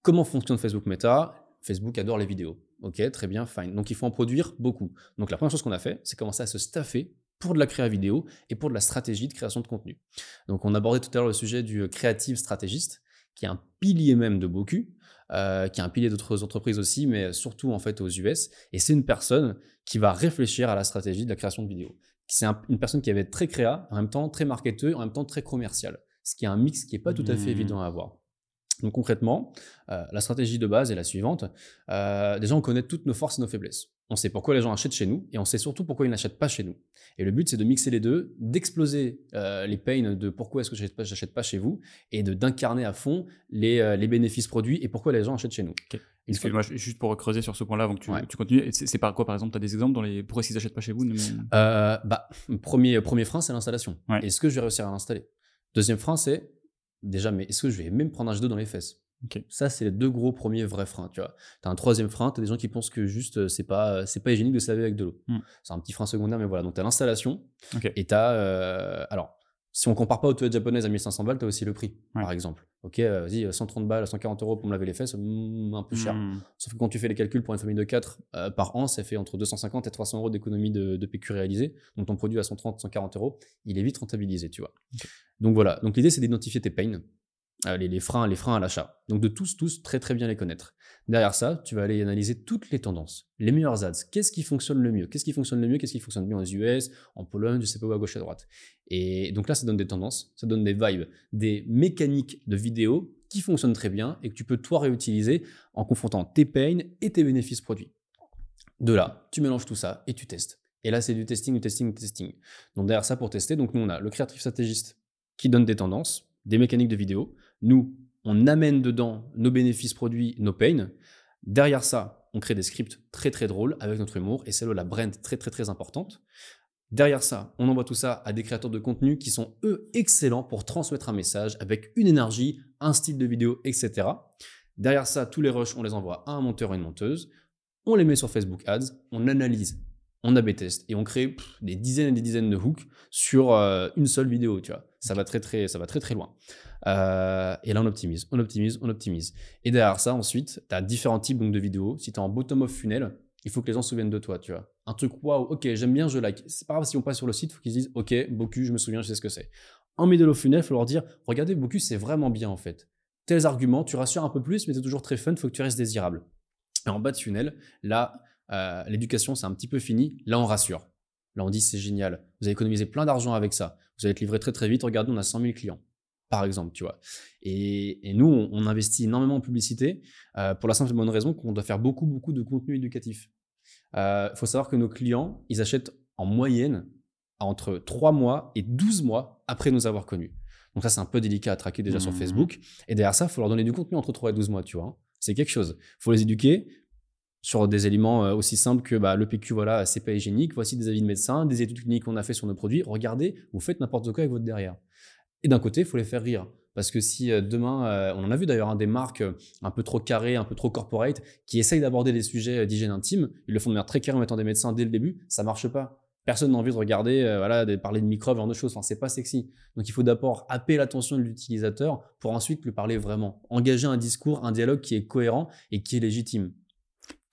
Comment fonctionne Facebook Meta? Facebook adore les vidéos. Ok, très bien, fine. Donc il faut en produire beaucoup. Donc la première chose qu'on a fait, c'est commencer à se staffer pour de la créa vidéo et pour de la stratégie de création de contenu. Donc on abordait tout à l'heure le sujet du créative stratégiste, qui est un pilier même de beaucoup, euh, qui est un pilier d'autres entreprises aussi, mais surtout en fait aux US. Et c'est une personne qui va réfléchir à la stratégie de la création de vidéos. C'est un- une personne qui avait très créa, en même temps très marketeur, en même temps très commercial. Ce qui est un mix qui n'est pas tout à fait Mmh. évident à avoir. Donc concrètement, euh, la stratégie de base est la suivante. Euh, déjà, on connaît toutes nos forces et nos faiblesses. On sait pourquoi les gens achètent chez nous et on sait surtout pourquoi ils n'achètent pas chez nous. Et le but, c'est de mixer les deux, d'exploser euh, les pains de pourquoi est-ce que j'achète pas, j'achète pas chez vous et de d'incarner à fond les, euh, les bénéfices produits et pourquoi les gens achètent chez nous. Ok. Une fois- Excuse-moi, juste pour creuser sur ce point-là avant que tu, Ouais. tu continues. C'est par quoi, par exemple, tu as des exemples dans les. Pourquoi est-ce qu'ils achètent pas chez vous Euh, bah, premier, premier frein, c'est l'installation. Ouais. Est-ce que je vais réussir à l'installer? Deuxième frein, c'est déjà, mais est-ce que je vais même prendre un jet d'eau dans les fesses? Ça, c'est les deux gros premiers vrais freins. Tu vois, as un troisième frein, tu as des gens qui pensent que juste, euh, c'est pas, euh, c'est pas hygiénique de se laver avec de l'eau. Hmm. C'est un petit frein secondaire, mais voilà. Donc, tu as l'installation et tu as. alors, si on compare pas aux toilettes japonaises à 1500 balles, tu as aussi le prix, Ouais. par exemple. Ok, euh, vas-y, euh, 130 balles, 140 euros pour me laver les fesses, hmm, un peu cher. Hmm. Sauf que quand tu fais les calculs pour une famille de 4 par an, ça fait entre 250 et 300 euros d'économie de, de PQ réalisée. Donc ton produit à 130, 140 euros, il est vite rentabilisé, tu vois. Donc voilà. Donc l'idée, c'est d'identifier tes pains, euh, les, les freins, les freins à l'achat. Donc de tous, tous, très très bien les connaître. Derrière ça, tu vas aller analyser toutes les tendances, les meilleurs ads. Qu'est-ce qui fonctionne le mieux? Qu'est-ce qui fonctionne le mieux? Qu'est-ce qui fonctionne bien aux US, en Pologne, je sais pas où, à gauche, à droite? Et donc là, ça donne des tendances, ça donne des vibes, des mécaniques de vidéo qui fonctionnent très bien et que tu peux toi réutiliser en confrontant tes pains et tes bénéfices produits. De là, tu mélanges tout ça et tu testes. Et là, c'est du testing, du testing, du testing. Donc derrière ça, pour tester, donc nous, on a le créatif stratégiste qui donne des tendances, des mécaniques de vidéo. Nous, on amène dedans nos bénéfices produits, nos pains. Derrière ça, on crée des scripts très très drôles avec notre humour et c'est là la brand très très très importante. Derrière ça, on envoie tout ça à des créateurs de contenu qui sont eux excellents pour transmettre un message avec une énergie, un style de vidéo, etc. Derrière ça, tous les rushs, on les envoie à un monteur et une monteuse. On les met sur Facebook Ads, on analyse, on a test et on crée des dizaines et des dizaines de hooks sur euh, une seule vidéo, tu vois. Ça va très très, ça va très très loin. Euh, et là, on optimise, on optimise, on optimise. Et derrière ça, ensuite, tu as différents types de vidéos. Si tu es en bottom of funnel, il faut que les gens se souviennent de toi, tu vois. Un truc, waouh, ok, j'aime bien, je like. C'est pas grave si on passe sur le site, il faut qu'ils se disent, ok, Boku, je me souviens, je sais ce que c'est. En middle of funnel, il faut leur dire, regardez, Boku, c'est vraiment bien en fait. Tels arguments, tu rassures un peu plus, mais c'est toujours très fun, il faut que tu restes désirable. Et en bas de funnel, là, euh, l'éducation, c'est un petit peu fini. Là, on rassure. Là, on dit, c'est génial. Vous allez économiser plein d'argent avec ça. Vous allez être livré très très vite. Regardez, on a 100 000 clients, par exemple, tu vois. Et, et nous, on, on, investit énormément en publicité euh, pour la simple et bonne raison qu'on doit faire beaucoup, beaucoup de contenu éducatif. Il euh, faut savoir que nos clients, ils achètent en moyenne entre 3 mois et 12 mois après nous avoir connus. Donc ça, c'est un peu délicat à traquer déjà mmh. sur Facebook. Et derrière ça, il faut leur donner du contenu entre 3 et 12 mois, tu vois. C'est quelque chose. Il faut les éduquer sur des éléments euh, aussi simples que bah, le PQ, voilà, c'est pas hygiénique. Voici des avis de médecins, des études cliniques qu'on a fait sur nos produits. Regardez, vous faites n'importe quoi avec votre derrière. Et d'un côté, il faut les faire rire. Parce que si euh, demain, euh, on en a vu d'ailleurs hein, des marques euh, un peu trop carrées, un peu trop corporate, qui essayent d'aborder des sujets d'hygiène intime, ils le font de manière très carrée en mettant des médecins dès le début, ça marche pas. Personne n'a envie de regarder, voilà, de parler de microbes, genre de choses. Enfin, c'est pas sexy. Donc, il faut d'abord happer l'attention de l'utilisateur pour ensuite lui parler vraiment. Engager un discours, un dialogue qui est cohérent et qui est légitime.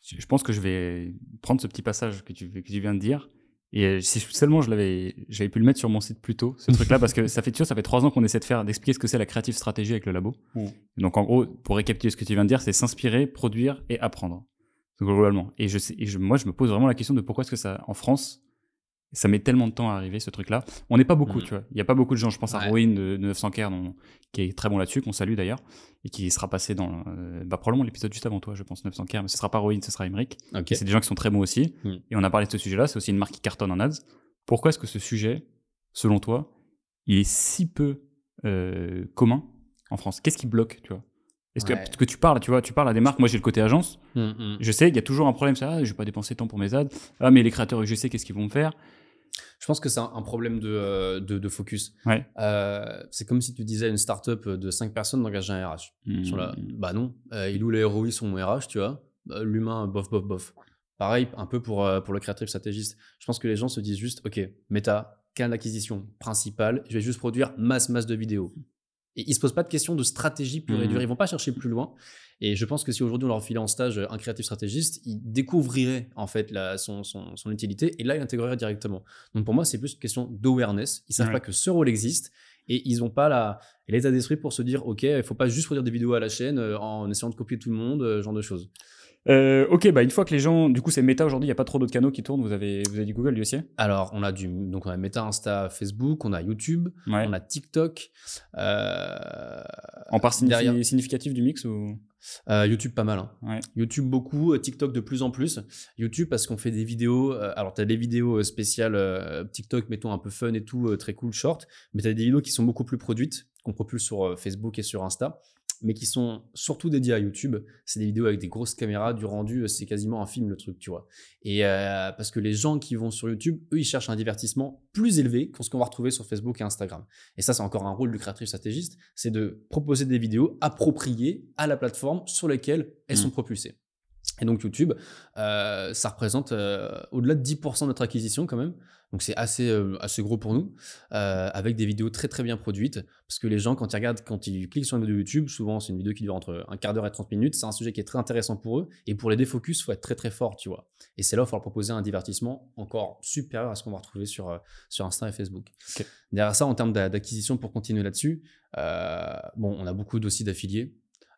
Je pense que je vais prendre ce petit passage que que tu viens de dire. Et si seulement je l'avais, j'avais pu le mettre sur mon site plus tôt, ce truc-là, parce que ça fait, tu vois, ça fait trois ans qu'on essaie de faire, d'expliquer ce que c'est la créative stratégie avec le labo. Mmh. Donc, en gros, pour récapituler ce que tu viens de dire, c'est s'inspirer, produire et apprendre. Donc, globalement. Et, je sais, et je, moi, je me pose vraiment la question de pourquoi est-ce que ça, en France, ça met tellement de temps à arriver ce truc là on n'est pas beaucoup Mmh. tu vois il y a pas beaucoup de gens je pense à. Rowan de, de 900 k qui est très bon là-dessus qu'on salue d'ailleurs et qui sera passé dans euh, bah, probablement l'épisode juste avant toi je pense 900 k mais ce sera pas Rowan ce sera Emmerich Ok. c'est des gens qui sont très bons aussi Mm. et on a parlé de ce sujet là c'est aussi une marque qui cartonne en ads pourquoi est-ce que ce sujet selon toi il est si peu euh, commun en France? Qu'est-ce qui bloque tu vois? Est-ce Ouais. que, tu parles tu vois tu parles à des marques moi j'ai le côté agence Mmh, mmh. je sais, il y a toujours un problème, ça, ah, je vais pas dépenser tant pour mes ads. Ah, mais les créateurs UGC, qu'est-ce qu'ils vont me faire Je pense que c'est un, problème de, euh, de, de focus. Ouais. Euh, c'est comme si tu disais à une startup de 5 personnes d'engager un RH. Hmm. bah non, euh, il ou les ROI sont mon RH, tu vois. Bah, L'humain, bof, bof, bof. Pareil, un peu pour, euh, pour le créatif stratégiste. Je pense que les gens se disent juste, OK, méta, canal d'acquisition principal, je vais juste produire masse, masse de vidéos. Et ils se posent pas de questions de stratégie pure et dure. Ils vont pas chercher plus loin. Et je pense que si aujourd'hui on leur filait en stage un créatif stratégiste, ils découvriraient en fait la, son, son, son utilité et là ils l'intégreraient directement. Donc pour moi, c'est plus une question d'awareness. Ils savent Ouais. pas que ce rôle existe et ils n'ont pas l'état d'esprit pour se dire ok, il faut pas juste produire des vidéos à la chaîne euh, en essayant de copier tout le monde, euh, ce genre de choses. Euh, ok, bah une fois que les gens, du coup c'est méta aujourd'hui, il n'y a pas trop d'autres canaux qui tournent, vous avez, vous avez du Google, du SIA Alors on a du donc on a Meta, Insta, Facebook, on a YouTube, Ouais. on a TikTok. euh, En part signifi- significative du mix ou? Euh, YouTube pas mal. hein. Ouais. YouTube beaucoup, euh, TikTok de plus en plus. YouTube parce qu'on fait des vidéos. euh, alors tu as des vidéos spéciales euh, TikTok, mettons un peu fun et tout, très cool, short. Mais tu as des vidéos qui sont beaucoup plus produites, qu'on propulse sur Facebook et sur Insta, mais qui sont surtout dédiées à YouTube. C'est des vidéos avec des grosses caméras, du rendu, euh, c'est quasiment un film le truc, tu vois. Et euh, parce que les gens qui vont sur YouTube, eux, ils cherchent un divertissement plus élevé que ce qu'on va retrouver sur Facebook et Instagram. Et ça, c'est encore un rôle du créatif stratégiste, c'est de proposer des vidéos appropriées à la plateforme sur lesquelles elles Mm. sont propulsées. Et donc YouTube, euh, ça représente euh, au-delà de 10% de notre acquisition quand même. Donc c'est assez, euh, assez gros pour nous, avec des vidéos très très bien produites. Parce que les gens, quand ils regardent, quand ils cliquent sur une vidéo YouTube, souvent c'est une vidéo qui dure entre un quart d'heure et 30 minutes, c'est un sujet qui est très intéressant pour eux. Et pour les défocus, il faut être très très fort, tu vois. Et c'est là où il faut leur proposer un divertissement encore supérieur à ce qu'on va retrouver sur, sur Insta et Facebook. Ok. Derrière ça, en termes d'a- d'acquisition, pour continuer là-dessus, bon, on a beaucoup aussi d'affiliés.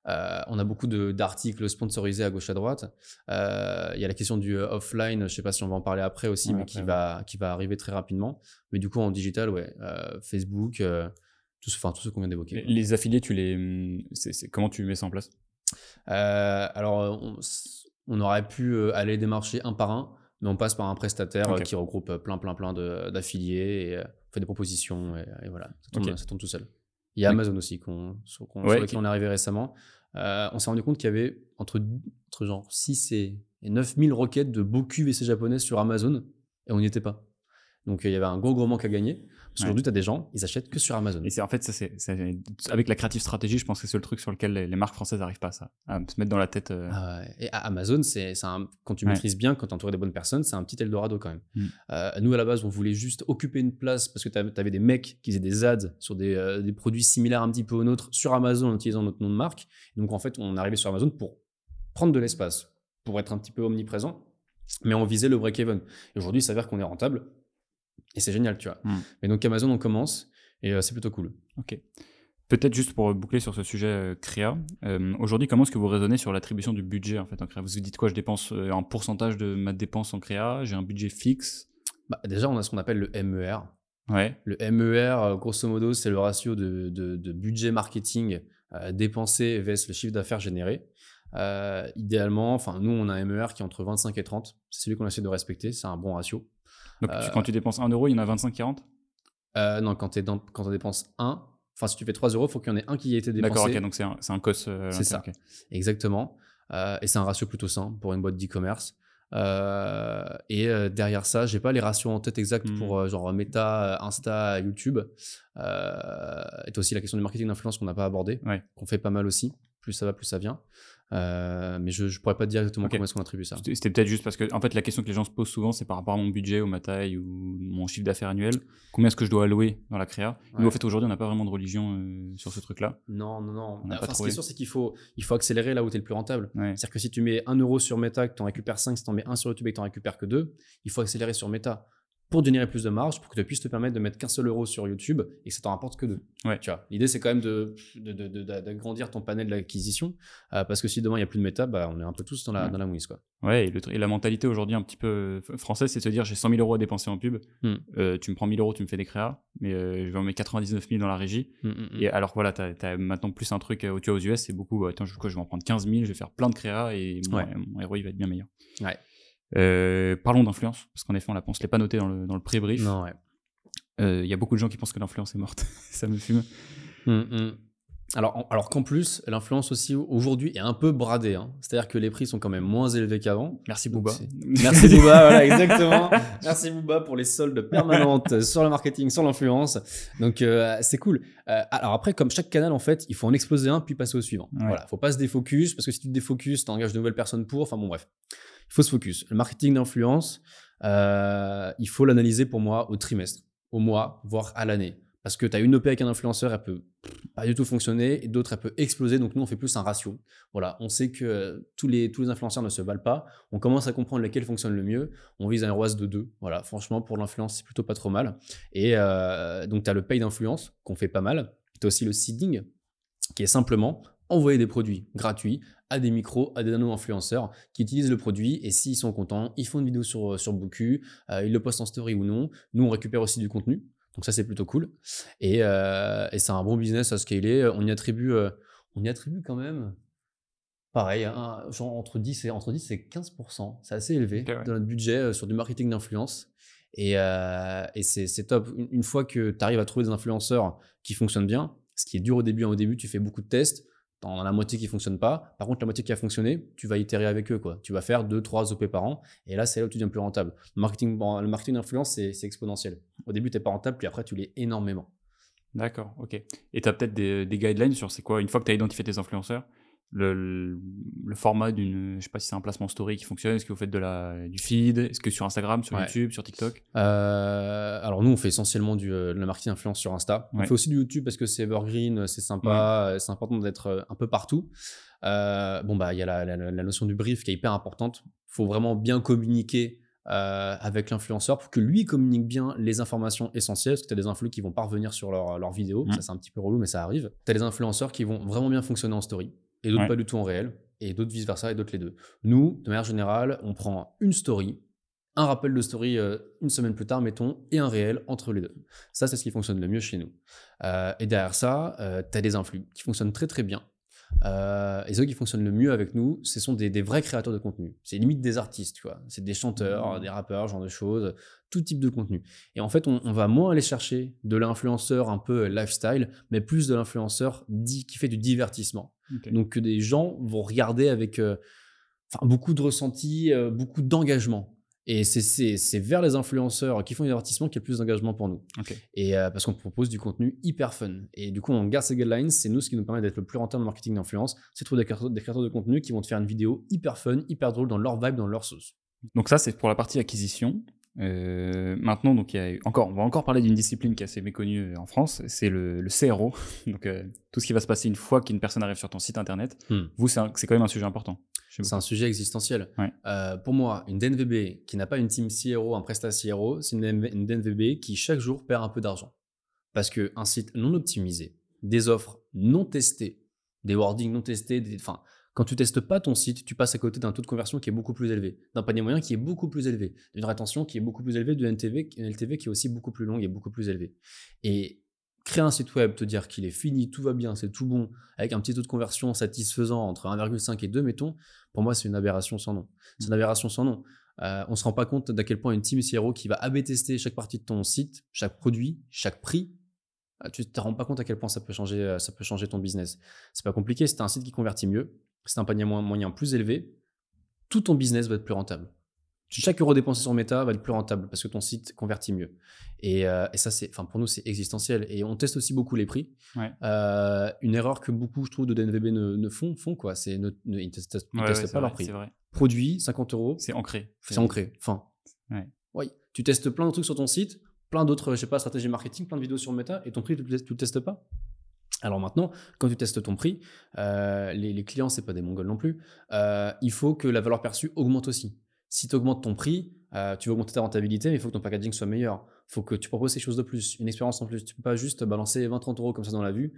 Euh, on a beaucoup d'articles sponsorisés à gauche à droite. Euh, Il y a la question du euh, offline, je ne sais pas si on va en parler après aussi, Ouais, mais après, qui, ouais. va, qui va arriver très rapidement. Mais du coup, en digital, ouais, euh, Facebook, tout, enfin, tout ce qu'on vient d'évoquer. Les affiliés, tu les, c'est- comment tu mets ça en place? Alors, on, on aurait pu aller démarcher un par un, mais on passe par un prestataire qui regroupe plein, plein, plein d'affiliés et euh, fait des propositions et, et voilà, ça tourne tout seul. Il y a. Amazon aussi sur, qu'on- Ouais, sur lequel qui- on est arrivé récemment. Euh, on s'est rendu compte qu'il y avait entre, genre 6 et, et 9000 requêtes de beaux QVC japonaises sur Amazon et on n'y était pas. Donc euh, il y avait un gros gros manque à gagner. Parce qu'aujourd'hui, tu as des gens, ils achètent que sur Amazon. Et c'est en fait, ça, c'est, avec la creative stratégie, je pense que c'est le truc sur lequel les, les marques françaises n'arrivent pas ça, à se mettre dans la tête. euh, Ah. Et à- Amazon, c'est quand tu maîtrises bien, quand tu entouré des bonnes personnes, c'est un petit Eldorado quand même. Mm. Euh, nous, à la base, on voulait juste occuper une place parce que tu avais des mecs qui faisaient des ads sur des, euh, des produits similaires un petit peu aux nôtres sur Amazon en utilisant notre nom de marque. Donc, en fait, on arrivé sur Amazon pour prendre de l'espace, pour être un petit peu omniprésent, mais on visait le break-even. Et aujourd'hui, il s'avère qu'on est rentable et c'est génial, tu vois. Mm. Mais donc, Amazon, on commence et euh, c'est plutôt cool. Ok. Peut-être juste pour boucler sur ce sujet euh, créa, euh, aujourd'hui, comment est-ce que vous raisonnez sur l'attribution du budget en fait en créa? Vous vous dites quoi? Je dépense euh, un pourcentage de ma dépense en créa, j'ai un budget fixe? Bah, déjà, on a ce qu'on appelle le MER. Ouais. Le MER, euh, grosso modo, c'est le ratio de, de- de budget marketing euh, dépensé vs le chiffre d'affaires généré. Euh, idéalement, enfin, nous, on a un MER qui est entre 25 et 30. C'est celui qu'on essaie de respecter. C'est un bon ratio. Donc tu- Euh, quand tu dépenses 1 euro, il y en a 25-40 Euh, non, quand tu en dépenses 1, enfin, si tu fais 3 euros, il faut qu'il y en ait un qui ait été dépensé. D'accord, ok, donc c'est un, un cost. euh, C'est ça. Exactement. Et c'est un ratio plutôt sain pour une boîte d'e-commerce. Euh, et euh, derrière ça, j'ai pas les ratios en tête exacts Hmm. pour euh, genre Meta, Insta, YouTube. Et aussi la question du marketing d'influence qu'on n'a pas abordé, Ouais. qu'on fait pas mal aussi. Plus ça va, plus ça vient. Euh, mais je, je pourrais pas te dire exactement comment est-ce qu'on attribue ça. C'était peut-être juste parce que, en fait, la question que les gens se posent souvent, c'est par rapport à mon budget ou ma taille ou mon chiffre d'affaires annuel. Combien est-ce que je dois allouer dans la créa? Nous, Ouais. en fait, aujourd'hui, on n'a pas vraiment de religion euh, sur ce truc-là. Non, non, non. On Enfin, ce qui est sûr, c'est qu'il faut, il faut accélérer là où tu es le plus rentable. Ouais. C'est-à-dire que si tu mets 1 euro sur Meta, que tu en récupères 5, si tu en mets 1 sur YouTube et que tu en récupères que 2, il faut accélérer sur Meta pour générer plus de marge, pour que tu puisses te permettre de mettre qu'un seul euro sur YouTube et que ça t'en rapporte que 2. Ouais. Tu vois, l'idée, c'est quand même de, d'agrandir ton panel d'acquisition euh, parce que si demain il n'y a plus de Meta, bah, on est un peu tous dans la, Ouais. dans la mouise. Quoi. Ouais, et, le tr- et la mentalité aujourd'hui un petit peu française, c'est de se dire j'ai 100 000 euros à dépenser en pub, Hmm. euh, tu me prends 1000 euros, tu me fais des créas, mais euh, je vais en mettre 99 000 dans la régie. Mm, mm, mm. Et alors voilà, t'as as maintenant plus un truc, euh, tu vois, aux US, c'est beaucoup, attends, je, quoi, je vais en prendre 15 000, je vais faire plein de créas et mon, Ouais. mon héros, il va être bien meilleur. Ouais. Euh, parlons d'influence, parce qu'en effet, on l'a on se l'est pas noté dans le, dans le pré-brief. Non, ouais. Euh, Il y a beaucoup de gens qui pensent que l'influence est morte. ça me fume. Mm, mm. Alors, en- alors qu'en plus, l'influence aussi aujourd'hui est un peu bradée. hein. C'est-à-dire que les prix sont quand même moins élevés qu'avant. Merci Booba. Merci Booba, voilà, exactement. Merci Booba pour les soldes permanentes sur le marketing, sur l'influence. Donc euh, c'est cool. Euh, alors après, comme chaque canal, en fait, il faut en exploser un puis passer au suivant. Ouais. Voilà, faut pas se défocus parce que si tu te défocuses, tu engages de nouvelles personnes pour. Enfin bon, bref, il faut se focus. Le marketing d'influence, euh, il faut l'analyser pour moi au trimestre, au mois, voire à l'année. Parce que tu as une OP avec un influenceur, elle peut pas du tout fonctionner, et d'autres, elle peut exploser. Donc nous, on fait plus un ratio. Voilà, on sait que tous les, tous les influenceurs ne se valent pas. On commence à comprendre lesquels fonctionnent le mieux. On vise un ROAS de 2. Voilà, franchement, pour l'influence, c'est plutôt pas trop mal. Et euh, donc, tu as le pay d'influence, qu'on fait pas mal. Tu as aussi le seeding, qui est simplement envoyer des produits gratuits à des micros, à des nano-influenceurs qui utilisent le produit. Et s'ils sont contents, ils font une vidéo sur, sur Boku, euh, ils le postent en story ou non. Nous, on récupère aussi du contenu. Donc ça, c'est plutôt cool. Et, euh, et c'est un bon business à scaler. On y attribue, euh, on y attribue quand même, pareil, genre entre 10 et, entre 10 et 15%. C'est assez élevé Ok, ouais. de notre budget sur du marketing d'influence. Et, et c'est c'est top. Une, une fois que tu arrives à trouver des influenceurs qui fonctionnent bien, ce qui est dur au début, hein, au début, tu fais beaucoup de tests. As la moitié qui ne fonctionne pas. Par contre, la moitié qui a fonctionné, tu vas itérer avec eux. Quoi. Tu vas faire 2-3 OP par an. Et là, c'est là où tu deviens plus rentable. Le marketing, le marketing d'influence, c'est c'est exponentiel. Au début, tu n'es pas rentable, puis après, tu l'es énormément. D'accord, ok. Et tu as peut-être des, des guidelines sur c'est quoi, une fois que tu as identifié tes influenceurs, le, le, format d'une. Je sais pas si c'est un placement story qui fonctionne, est-ce que vous faites de la, du feed, est-ce que sur Instagram, sur Ouais. YouTube, sur TikTok? Euh, alors nous, on fait essentiellement du, euh, de la marketing influence sur Insta. On Ouais. fait aussi du YouTube parce que c'est evergreen, c'est sympa, euh, c'est important d'être un peu partout. Euh, bon bah il y a la, la- la notion du brief qui est hyper importante. Il faut vraiment bien communiquer euh, avec l'influenceur pour que lui communique bien les informations essentielles, parce que tu as des influx qui vont pas revenir sur leur, leur vidéo, Mm. ça c'est un petit peu relou mais ça arrive. Tu as des influenceurs qui vont vraiment bien fonctionner en story et d'autres Ouais. pas du tout en réel et d'autres vice versa et d'autres les deux. Nous, de manière générale, on prend une story, un rappel de story euh, une semaine plus tard, mettons, et un réel entre les deux. Ça, c'est ce qui fonctionne le mieux chez nous. Euh, et derrière ça, tu as des influx qui fonctionnent très très bien. Euh, et ceux qui fonctionnent le mieux avec nous, ce sont des, des vrais créateurs de contenu. C'est limite des artistes, tu vois. C'est des chanteurs, Mmh. des rappeurs, genre de choses, tout type de contenu. Et en fait, on, on va moins aller chercher de l'influenceur un peu lifestyle, mais plus de l'influenceur dit qui fait du divertissement. Donc que des gens vont regarder avec euh, beaucoup de ressenti, euh, beaucoup d'engagement. Et c'est- vers les influenceurs qui font du divertissement qu'il y a le plus d'engagement pour nous. Et euh, parce qu'on propose du contenu hyper fun. Et du coup, on garde ces guidelines. C'est nous ce qui nous permet d'être le plus rentable en marketing d'influence. C'est de trouver des créateurs de contenu qui vont te faire une vidéo hyper fun, hyper drôle dans leur vibe, dans leur sauce. Donc ça, c'est pour la partie acquisition. Euh, maintenant, donc il y a encore, on va encore parler d'une discipline qui est assez méconnue euh, en France, c'est le, le CRO. Donc euh, tout ce qui va se passer une fois qu'une personne arrive sur ton site internet. Hmm. Vous, c'est quand même un sujet important. C'est un sujet existentiel. Ouais. Euh, pour moi, une DNVB qui n'a pas une team CRO, un prestat CRO, c'est une DNVB qui chaque jour perd un peu d'argent. Parce qu'un site non optimisé, des offres non testées, des wordings non testés, des- enfin, quand tu testes pas ton site, tu passes à côté d'un taux de conversion qui est beaucoup plus élevé, d'un panier moyen qui est beaucoup plus élevé, d'une rétention qui est beaucoup plus élevée, d'une une LTV qui est aussi beaucoup plus longue et beaucoup plus élevée. Et créer un site web, te dire qu'il est fini, tout va bien, c'est tout bon, avec un petit taux de conversion satisfaisant entre 1,5 et 2, mettons, pour moi, c'est une aberration sans nom. C'est une aberration sans nom. Euh, on ne se rend pas compte d'à quel point une team CRO qui va AB tester chaque partie de ton site, chaque produit, chaque prix, euh, tu ne te rends pas compte à quel point ça peut changer, euh, ça peut changer ton business. C'est pas compliqué, c'est un site qui convertit mieux, c'est un panier mo- moyen plus élevé, tout ton business va être plus rentable. Chaque euro dépensé sur Meta va être plus rentable parce que ton site convertit mieux. Et, euh, et ça, c'est, enfin, pour nous, c'est existentiel. Et on teste aussi beaucoup les prix. Ouais. Euh, une erreur que beaucoup, je trouve, de DNVB ne, ne font, font quoi. C'est ne, ne- ils testent, ils Ouais, testent ouais, c'est pas leur vrai, prix. Produit, 50 euros, C'est ancré. c'est ancré. Fin. Ouais. Oui. Tu testes plein de trucs sur ton site, plein d'autres, je sais pas, stratégies marketing, plein de vidéos sur Meta, et ton prix, tu ne le testes pas. Alors maintenant, quand tu testes ton prix, euh, les, les clients, c'est pas des mongols non plus, euh, il faut que la valeur perçue augmente aussi. Si tu augmentes ton prix, euh, tu vas augmenter ta rentabilité, mais il faut que ton packaging soit meilleur. Il faut que tu proposes quelque chose de plus, une expérience en plus. Tu peux pas juste balancer 20-30 euros comme ça dans la vue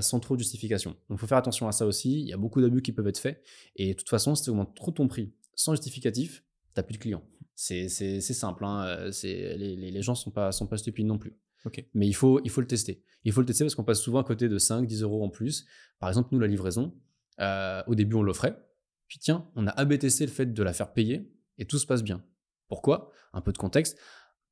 sans trop de justification. Donc il faut faire attention à ça aussi. Il y a beaucoup d'abus qui peuvent être faits. Et de toute façon, si tu augmentes trop ton prix sans justificatif, tu n'as plus de clients. C'est simple. hein, les gens ne sont pas, sont pas stupides non plus. Mais il faut, il faut le tester. Il faut le tester parce qu'on passe souvent à côté de 5, 10 euros en plus. Par exemple, nous, la livraison, euh, au début, on l'offrait. Puis tiens, on a AB testé le fait de la faire payer et tout se passe bien. Pourquoi? Un peu de contexte.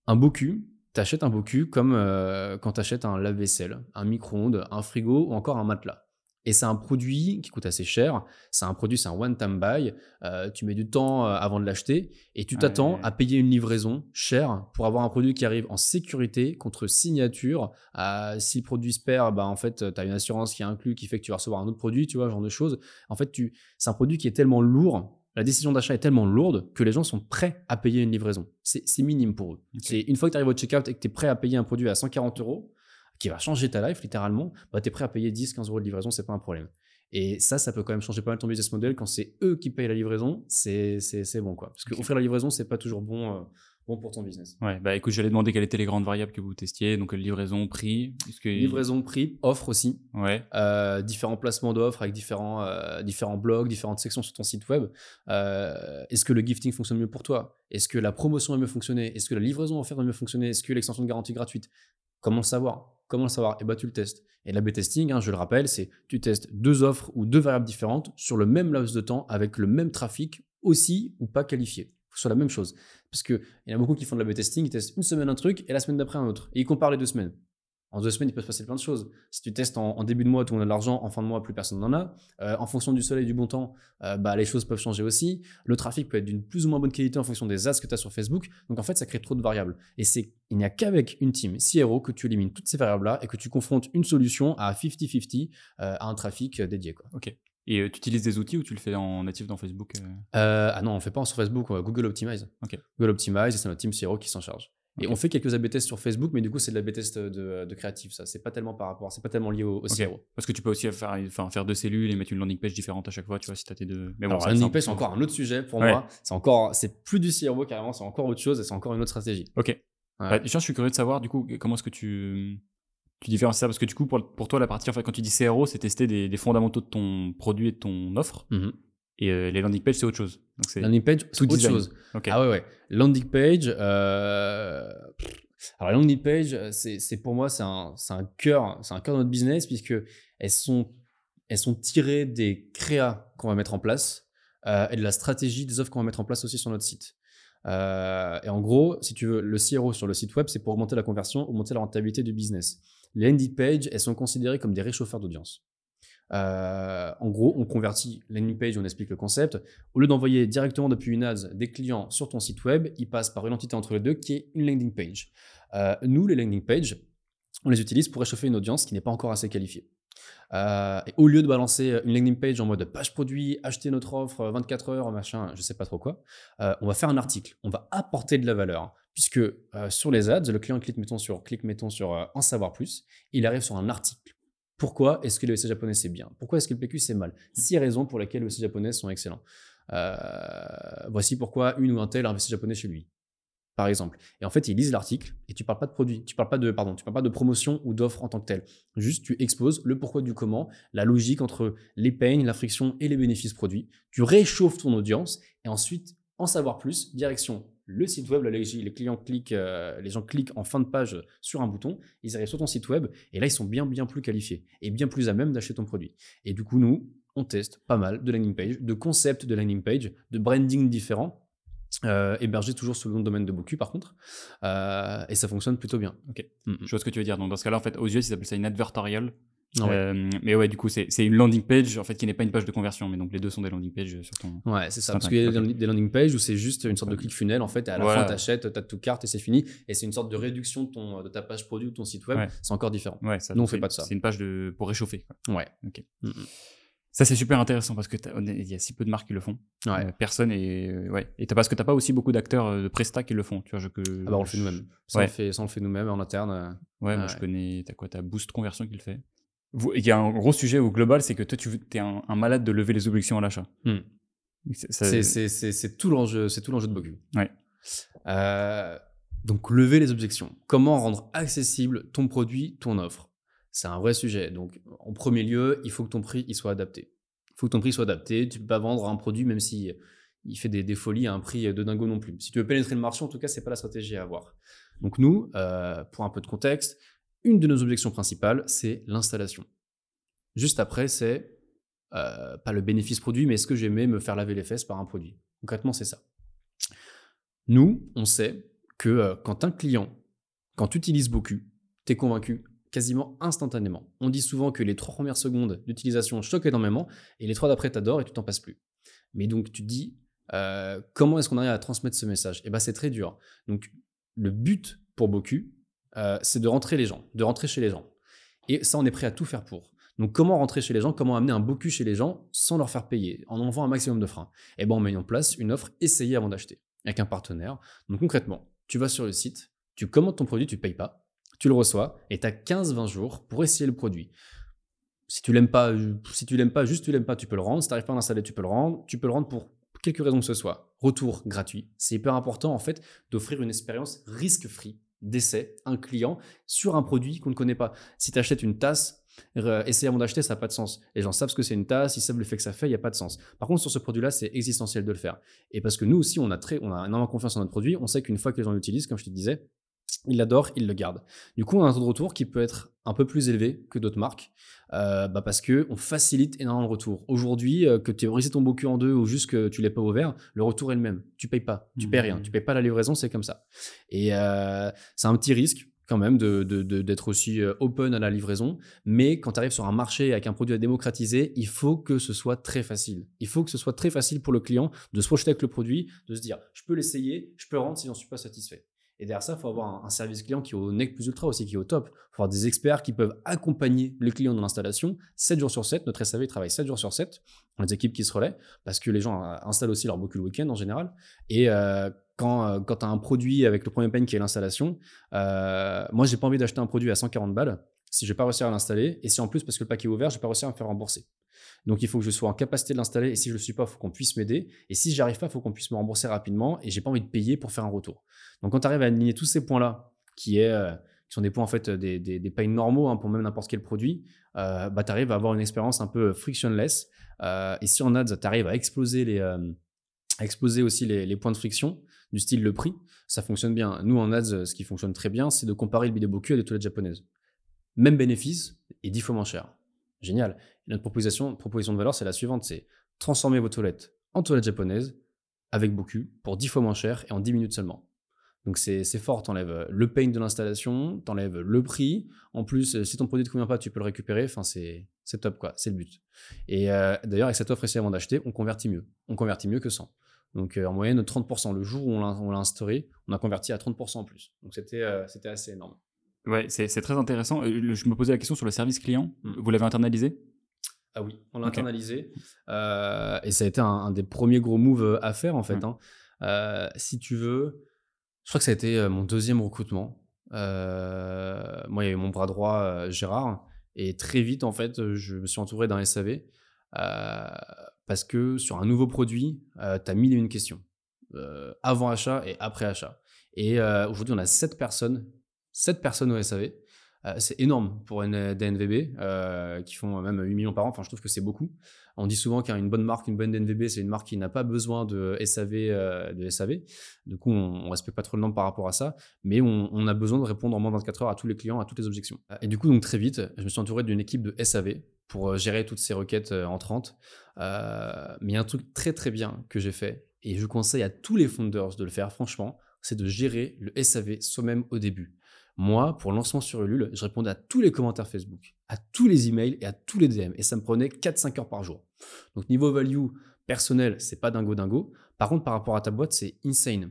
Un beau cul, t'achètes un beau cul comme euh, quand t'achètes un lave-vaisselle, un micro-ondes, un frigo ou encore un matelas. Et c'est un produit qui coûte assez cher. C'est un produit, c'est un one-time buy. Euh, tu mets du temps euh, avant de l'acheter et tu t'attends Ouais. à payer une livraison chère pour avoir un produit qui arrive en sécurité contre signature. Euh, si le produit se perd, bah, en fait, tu as une assurance qui est inclus qui fait que tu vas recevoir un autre produit, tu vois, ce genre de choses. En fait, tu... c'est un produit qui est tellement lourd. La décision d'achat est tellement lourde que les gens sont prêts à payer une livraison. C'est minime pour eux. C'est une fois que tu arrives au checkout et que tu es prêt à payer un produit à 140 euros, qui va changer ta life littéralement, bah, tu es prêt à payer 10, 15 euros de livraison, c'est pas un problème. Et ça, ça peut quand même changer pas mal ton business model. Quand c'est eux qui payent la livraison, c'est bon. quoi. Parce que Ok. offrir la livraison, c'est pas toujours bon, euh, bon pour ton business. Ouais, bah écoute, j'allais demander quelles étaient les grandes variables que vous testiez. Donc, livraison, prix. Que... Livraison, prix, offre aussi. Ouais. Euh, différents placements d'offres avec différents, euh, différents blogs, différentes sections sur ton site web. Euh, Est-ce que le gifting fonctionne mieux pour toi? Est-ce que la promotion va mieux fonctionner Est-ce que la livraison offerte va mieux fonctionner Est-ce que l'extension de garantie gratuite? Comment le savoir? Comment le savoir? Et bah tu le testes. Et l'A-B testing, hein, je le rappelle, c'est tu testes deux offres ou deux variables différentes sur le même laps de temps avec le même trafic aussi ou pas qualifié. Soit la même chose. Parce qu'il y en a beaucoup qui font de l'A-B testing, ils testent une semaine un truc et la semaine d'après un autre. Et ils comparent les deux semaines. En deux semaines, il peut se passer plein de choses. Si tu testes en, en début de mois, tout le monde a de l'argent, en fin de mois, plus personne n'en a. Euh, en fonction du soleil et du bon temps, euh, bah, les choses peuvent changer aussi. Le trafic peut être d'une plus ou moins bonne qualité en fonction des ads que tu as sur Facebook. Donc en fait, ça crée trop de variables. Et c'est, il n'y a qu'avec une team CRO que tu élimines toutes ces variables-là et que tu confrontes une solution à 50-50 euh, à un trafic dédié. Quoi. Et tu utilises des outils ou tu le fais en natif dans Facebook euh? Ah non, on ne fait pas sur Facebook, on Google Optimize. Ok. Google Optimize, et c'est notre team CRO qui s'en charge. Et on fait quelques A/B tests sur Facebook, mais du coup, c'est de l'A/B test de, de créatif, ça. C'est pas tellement par rapport, c'est pas tellement lié au. CRO. Parce que tu peux aussi faire, enfin, faire deux cellules et mettre une landing page différente à chaque fois, tu vois, si tu as tes deux. Mais bon, Alors, landing page, c'est encore un autre sujet pour Ouais. moi. C'est encore, c'est plus du CRO carrément, c'est encore autre chose et c'est encore une autre stratégie. Ok. Bah, tiens, je suis curieux de savoir, du coup, comment est-ce que tu, tu différencies ça? Parce que du coup, pour, pour toi, la partie, en fait, quand tu dis CRO, c'est tester des, des fondamentaux de ton produit et de ton offre. Mhm. Et euh, les landing pages, c'est autre chose. Donc. Landing page, c'est autre design. chose. Ah ouais, ouais. Landing page, euh... alors la landing page, c'est c'est pour moi, c'est un, cœur, c'est un cœur de notre business puisque elles sont, elles sont tirées des créas qu'on va mettre en place euh, et de la stratégie des offres qu'on va mettre en place aussi sur notre site. Euh, et en gros, si tu veux, le CRO sur le site web, c'est pour augmenter la conversion, augmenter la rentabilité du business. Les landing pages, elles sont considérées comme des réchauffeurs d'audience. Euh, en gros, on convertit landing page, on explique le concept. Au lieu d'envoyer directement depuis une ads des clients sur ton site web, ils passent par une entité entre les deux qui est une landing page. Euh, nous, les landing pages, on les utilise pour réchauffer une audience qui n'est pas encore assez qualifiée. Euh, et au lieu de balancer une landing page en mode page produit, acheter notre offre, 24 heures, machin, je sais pas trop quoi, on va faire un article, on va apporter de la valeur. Puisque sur les ads, le client clique, mettons sur, clique, mettons sur en savoir plus, il arrive sur un article. Pourquoi est-ce que le VC japonais c'est bien? Pourquoi est-ce que le PQ c'est mal? Six raisons pour lesquelles les VC japonais sont excellents. Euh, voici pourquoi une ou un tel VC japonais chez lui, par exemple. Et en fait, ils lisent l'article et tu parles pas de produit, tu parles pas de parles pas de promotion ou d'offre en tant que tel. Juste, tu exposes le pourquoi du comment, la logique entre les pains, la friction et les bénéfices produits. Tu réchauffes ton audience et ensuite, en savoir plus, direction le site web, les, clients cliquent, euh, les gens cliquent en fin de page sur un bouton, ils arrivent sur ton site web et là ils sont bien bien plus qualifiés et bien plus à même d'acheter ton produit. Et du coup nous, on teste pas mal de landing page, de concepts de landing page, de branding différents, euh, hébergés toujours sous le domaine de Boku par contre, Euh, et ça fonctionne plutôt bien. Ok. Je vois ce que tu veux dire. Donc, dans ce cas-là, en fait, aux US, ils appellent ça une advertorial. Ouais. Euh, mais ouais, du coup, c'est une landing page, en fait, qui n'est pas une page de conversion. Mais donc, les deux sont des landing pages sur ton. Ouais, c'est ça. Parce qu'il y a des landing- pages où c'est juste une sorte de click funnel en fait, et à la Voilà. fin t'achètes, t'as tout carte et c'est fini. Et c'est une sorte de réduction de, ton, de ta page produit ou ton site web. Ouais. C'est encore différent. Ouais, ça. Nous, on fait pas de ça. C'est une page de, pour réchauffer. quoi. Ouais. Ok. Mm. Ça, c'est super intéressant parce que il y a si peu de marques qui le font. Ouais. Euh, personne et euh, ouais. Et parce que t'as pas aussi beaucoup d'acteurs euh, de Presta qui le font. Tu vois, je que. Ah bah on le fait nous-mêmes. Ça, Ouais. on le fait, nous-mêmes en interne. Ouais, moi je connais. T'as quoi T'as Boost Conversion qui le fait. Il y a un gros sujet au global, c'est que toi, tu es un, un malade de lever les objections à l'achat. Hmm. C'est- tout l'enjeu, c'est tout l'enjeu de Bogu. Ouais. Euh, donc lever les objections. Comment rendre accessible ton produit, ton offre? C'est un vrai sujet. Donc en premier lieu, il faut que ton prix il soit adapté. Il faut que ton prix soit adapté. Tu peux pas vendre un produit même si il fait des, des folies à un prix de dingo non plus. Si tu veux pénétrer le marché, en tout cas, c'est pas la stratégie à avoir. Donc nous, euh, pour un peu de contexte, une de nos objections principales, c'est l'installation. Juste après, c'est euh, pas le bénéfice produit, mais est-ce que j'aimais me faire laver les fesses par un produit? Concrètement, c'est ça. Nous, on sait que euh, quand un client, quand tu utilises beaucoup, tu es convaincu quasiment instantanément. On dit souvent que les trois premières secondes d'utilisation choquent énormément et les trois d'après t'adores et tu t'en passes plus. Mais donc tu te dis euh, comment est-ce qu'on arrive à transmettre ce message? Et eh ben c'est très dur. Donc le but pour Boku, euh, c'est de rentrer les gens, de rentrer chez les gens. Et ça, on est prêt à tout faire pour. Donc comment rentrer chez les gens, comment amener un Boku chez les gens sans leur faire payer, en enlevant un maximum de freins? Eh ben on met en place une offre essayée avant d'acheter avec un partenaire. Donc concrètement, tu vas sur le site, tu commandes ton produit, tu payes pas, tu le reçois et tu as 15-20 jours pour essayer le produit. Si tu l'aimes pas, si tu l'aimes pas, juste tu l'aimes pas, tu peux le rendre. Si tu n'arrives pas à l'installer, tu peux le rendre. Tu peux le rendre pour quelque raison que ce soit. Retour gratuit. C'est hyper important en fait d'offrir une expérience risque-free d'essai un client sur un produit qu'on ne connaît pas. Si tu achètes une tasse, essayer avant d'acheter, ça n'a pas de sens. Les gens savent ce que c'est une tasse, ils savent le fait que ça fait, il n'y a pas de sens. Par contre, sur ce produit-là, c'est existentiel de le faire. Et parce que nous aussi, on a, très, on a énormément confiance en notre produit, on sait qu'une fois que les gens l'utilisent, comme je te disais, il l'adore, il le garde. Du coup, on a un taux de retour qui peut être un peu plus élevé que d'autres marques, euh, bah parce que on facilite énormément le retour. Aujourd'hui, euh, que tu aies brisé ton bocu en deux ou juste que tu l'aies pas ouvert, le retour est le même. Tu payes pas, tu payes rien, mmh. tu payes pas la livraison, c'est comme ça. Et euh, c'est un petit risque quand même d'être de, de, aussi open à la livraison, mais quand tu arrives sur un marché avec un produit à démocratiser, il faut que ce soit très facile. Il faut que ce soit très facile pour le client de se projeter avec le produit, de se dire, je peux l'essayer, je peux rendre si j'en suis pas satisfait. Et derrière ça, il faut avoir un, service client qui est au nec plus ultra aussi, qui est au top. Il faut avoir des experts qui peuvent accompagner le client dans l'installation 7 jours sur 7. Notre SAV travaille 7 jours sur 7. On a des équipes qui se relaient parce que les gens euh, installent aussi leur beaucoup le week-end en général. Et euh, quand, euh, quand tu as un produit avec le premier pain qui est l'installation, euh, moi, j'ai pas envie d'acheter un produit à 140 balles si je vais pas réussir à l'installer. Et si en plus, parce que le paquet est ouvert, je vais pas réussir à me faire rembourser. Donc il faut que je sois en capacité de l'installer et si je ne le suis pas, il faut qu'on puisse m'aider. Et si j'y arrive pas, il faut qu'on puisse me rembourser rapidement et j'ai pas envie de payer pour faire un retour. Donc quand tu arrives à aligner tous ces points-là, qui, euh, sont des points en fait des, des, des normaux hein, pour même n'importe quel produit, euh, bah, tu arrives à avoir une expérience un peu frictionless. Euh, et si en ads, tu arrives à exploser, les, exploser aussi les, points de friction, du style le prix, ça fonctionne bien. Nous en ads, ce qui fonctionne très bien, c'est de comparer le Bideboku à des toilettes japonaises. Même bénéfice et dix fois moins cher. Génial. notre proposition, proposition de valeur, c'est la suivante, c'est transformer vos toilettes en toilettes japonaises avec beaucoup pour 10 fois moins cher et en 10 minutes seulement. Donc c'est fort, t'enlèves euh, le pain de l'installation, t'enlèves le prix. En plus, euh, si ton produit ne te convient pas, tu peux le récupérer. Enfin, c'est top, quoi. C'est le but. Et euh, d'ailleurs, avec cette offre ici avant d'acheter, on convertit mieux. On convertit mieux que 100. Donc en moyenne, 30%. Le jour où on l'a instauré, on a converti à 30% en plus. Donc c'était assez énorme. Ouais, c'est très intéressant. Euh, je me posais la question sur le service client. Hmm. Vous l'avez internalisé? Ah oui, on l'a internalisé. Euh, et ça a été un, des premiers gros moves euh, à faire, en fait. Hein. si tu veux, je crois que ça a été mon deuxième recrutement. moi, il y avait mon bras droit, Gérard. Et très vite, en fait, je me suis entouré d'un SAV. parce que sur un nouveau produit, tu as mille et une questions. avant achat et après achat. Et aujourd'hui, on a sept personnes 7 personnes au SAV. Euh, c'est énorme pour une DNVB euh, qui font même 8 millions par an. Enfin, je trouve que c'est beaucoup. On dit souvent qu'une bonne marque, une bonne DNVB, c'est une marque qui n'a pas besoin de SAV. Euh, de SAV. Du coup, on, ne respecte pas trop le nombre par rapport à ça, mais on, a besoin de répondre en moins de 24 heures à tous les clients, à toutes les objections. Et du coup, donc très vite, je me suis entouré d'une équipe de SAV pour gérer toutes ces requêtes entrantes. mais il y a un truc très très bien que j'ai fait et je conseille à tous les founders de le faire, franchement, c'est de gérer le SAV soi-même au début. Moi, pour lancement sur Ulule, je répondais à tous les commentaires Facebook, à tous les emails et à tous les DM. Et ça me prenait 4-5 heures par jour. Donc, niveau value personnel, c'est pas dingo dingo. Par contre, par rapport à ta boîte, c'est insane.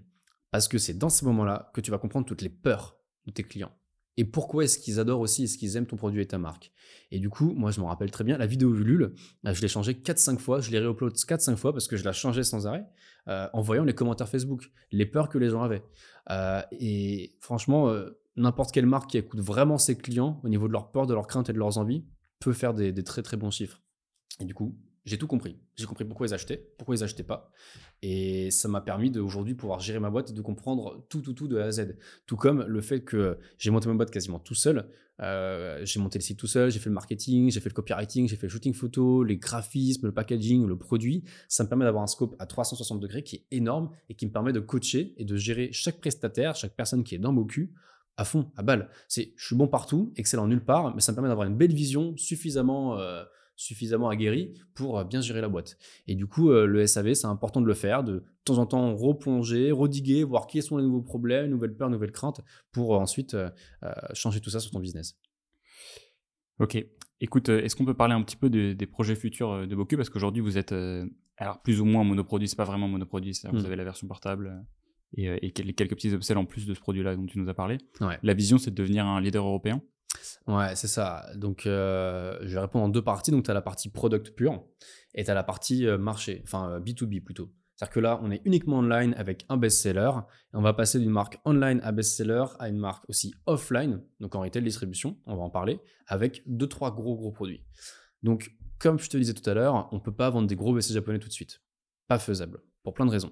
Parce que c'est dans ces moments-là que tu vas comprendre toutes les peurs de tes clients. Et pourquoi est-ce qu'ils adorent aussi, est-ce qu'ils aiment ton produit et ta marque. Et du coup, moi, je me rappelle très bien, la vidéo Ulule, euh, je l'ai changée 4-5 fois, je l'ai réupload 4-5 fois parce que je la changeais sans arrêt, euh, en voyant les commentaires Facebook, les peurs que les gens avaient. Euh, et franchement, n'importe quelle marque qui écoute vraiment ses clients au niveau de leurs peurs, de leurs craintes et de leurs envies peut faire des, très très bons chiffres. Et du coup, j'ai tout compris. J'ai compris pourquoi ils achetaient, pourquoi ils achetaient pas. Et ça m'a permis d'aujourd'hui pouvoir gérer ma boîte et de comprendre tout, tout, tout de A à Z. Tout comme le fait que j'ai monté ma boîte quasiment tout seul. Euh, j'ai monté le site tout seul, j'ai fait le marketing, j'ai fait le copywriting, j'ai fait le shooting photo, les graphismes, le packaging, le produit. Ça me permet d'avoir un scope à 360 degrés qui est énorme et qui me permet de coacher et de gérer chaque prestataire, chaque personne qui est dans mon cul à fond, à balle. C'est, je suis bon partout, excellent nulle part, mais ça me permet d'avoir une belle vision suffisamment, euh, suffisamment aguerrie pour euh, bien gérer la boîte. Et du coup, euh, le SAV, c'est important de le faire, de, de temps en temps replonger, rediguer, voir quels sont les nouveaux problèmes, nouvelles peurs, nouvelles craintes, pour ensuite changer tout ça sur ton business. Ok. Écoute, est-ce qu'on peut parler un petit peu de- des projets futurs de Boku? Parce qu'aujourd'hui, vous êtes alors plus ou moins monoproduit, c'est pas vraiment monoproduit, c'est-à-dire vous avez la version portable et, euh, et quel- quelques petits upsells en plus de ce produit-là dont tu nous as parlé. Ouais. La vision, c'est de devenir un leader européen. Ouais, c'est ça. Donc, euh, je vais répondre en deux parties. Donc, tu as la partie product pure et tu as la partie euh, marché, enfin euh, B2B plutôt. C'est-à-dire que là, on est uniquement online avec un best-seller et on va passer d'une marque online à best-seller à une marque aussi offline, donc en retail distribution, on va en parler, avec deux, trois gros, gros produits. Donc, comme je te disais tout à l'heure, on ne peut pas vendre des gros WC japonais tout de suite. Pas faisable, pour plein de raisons.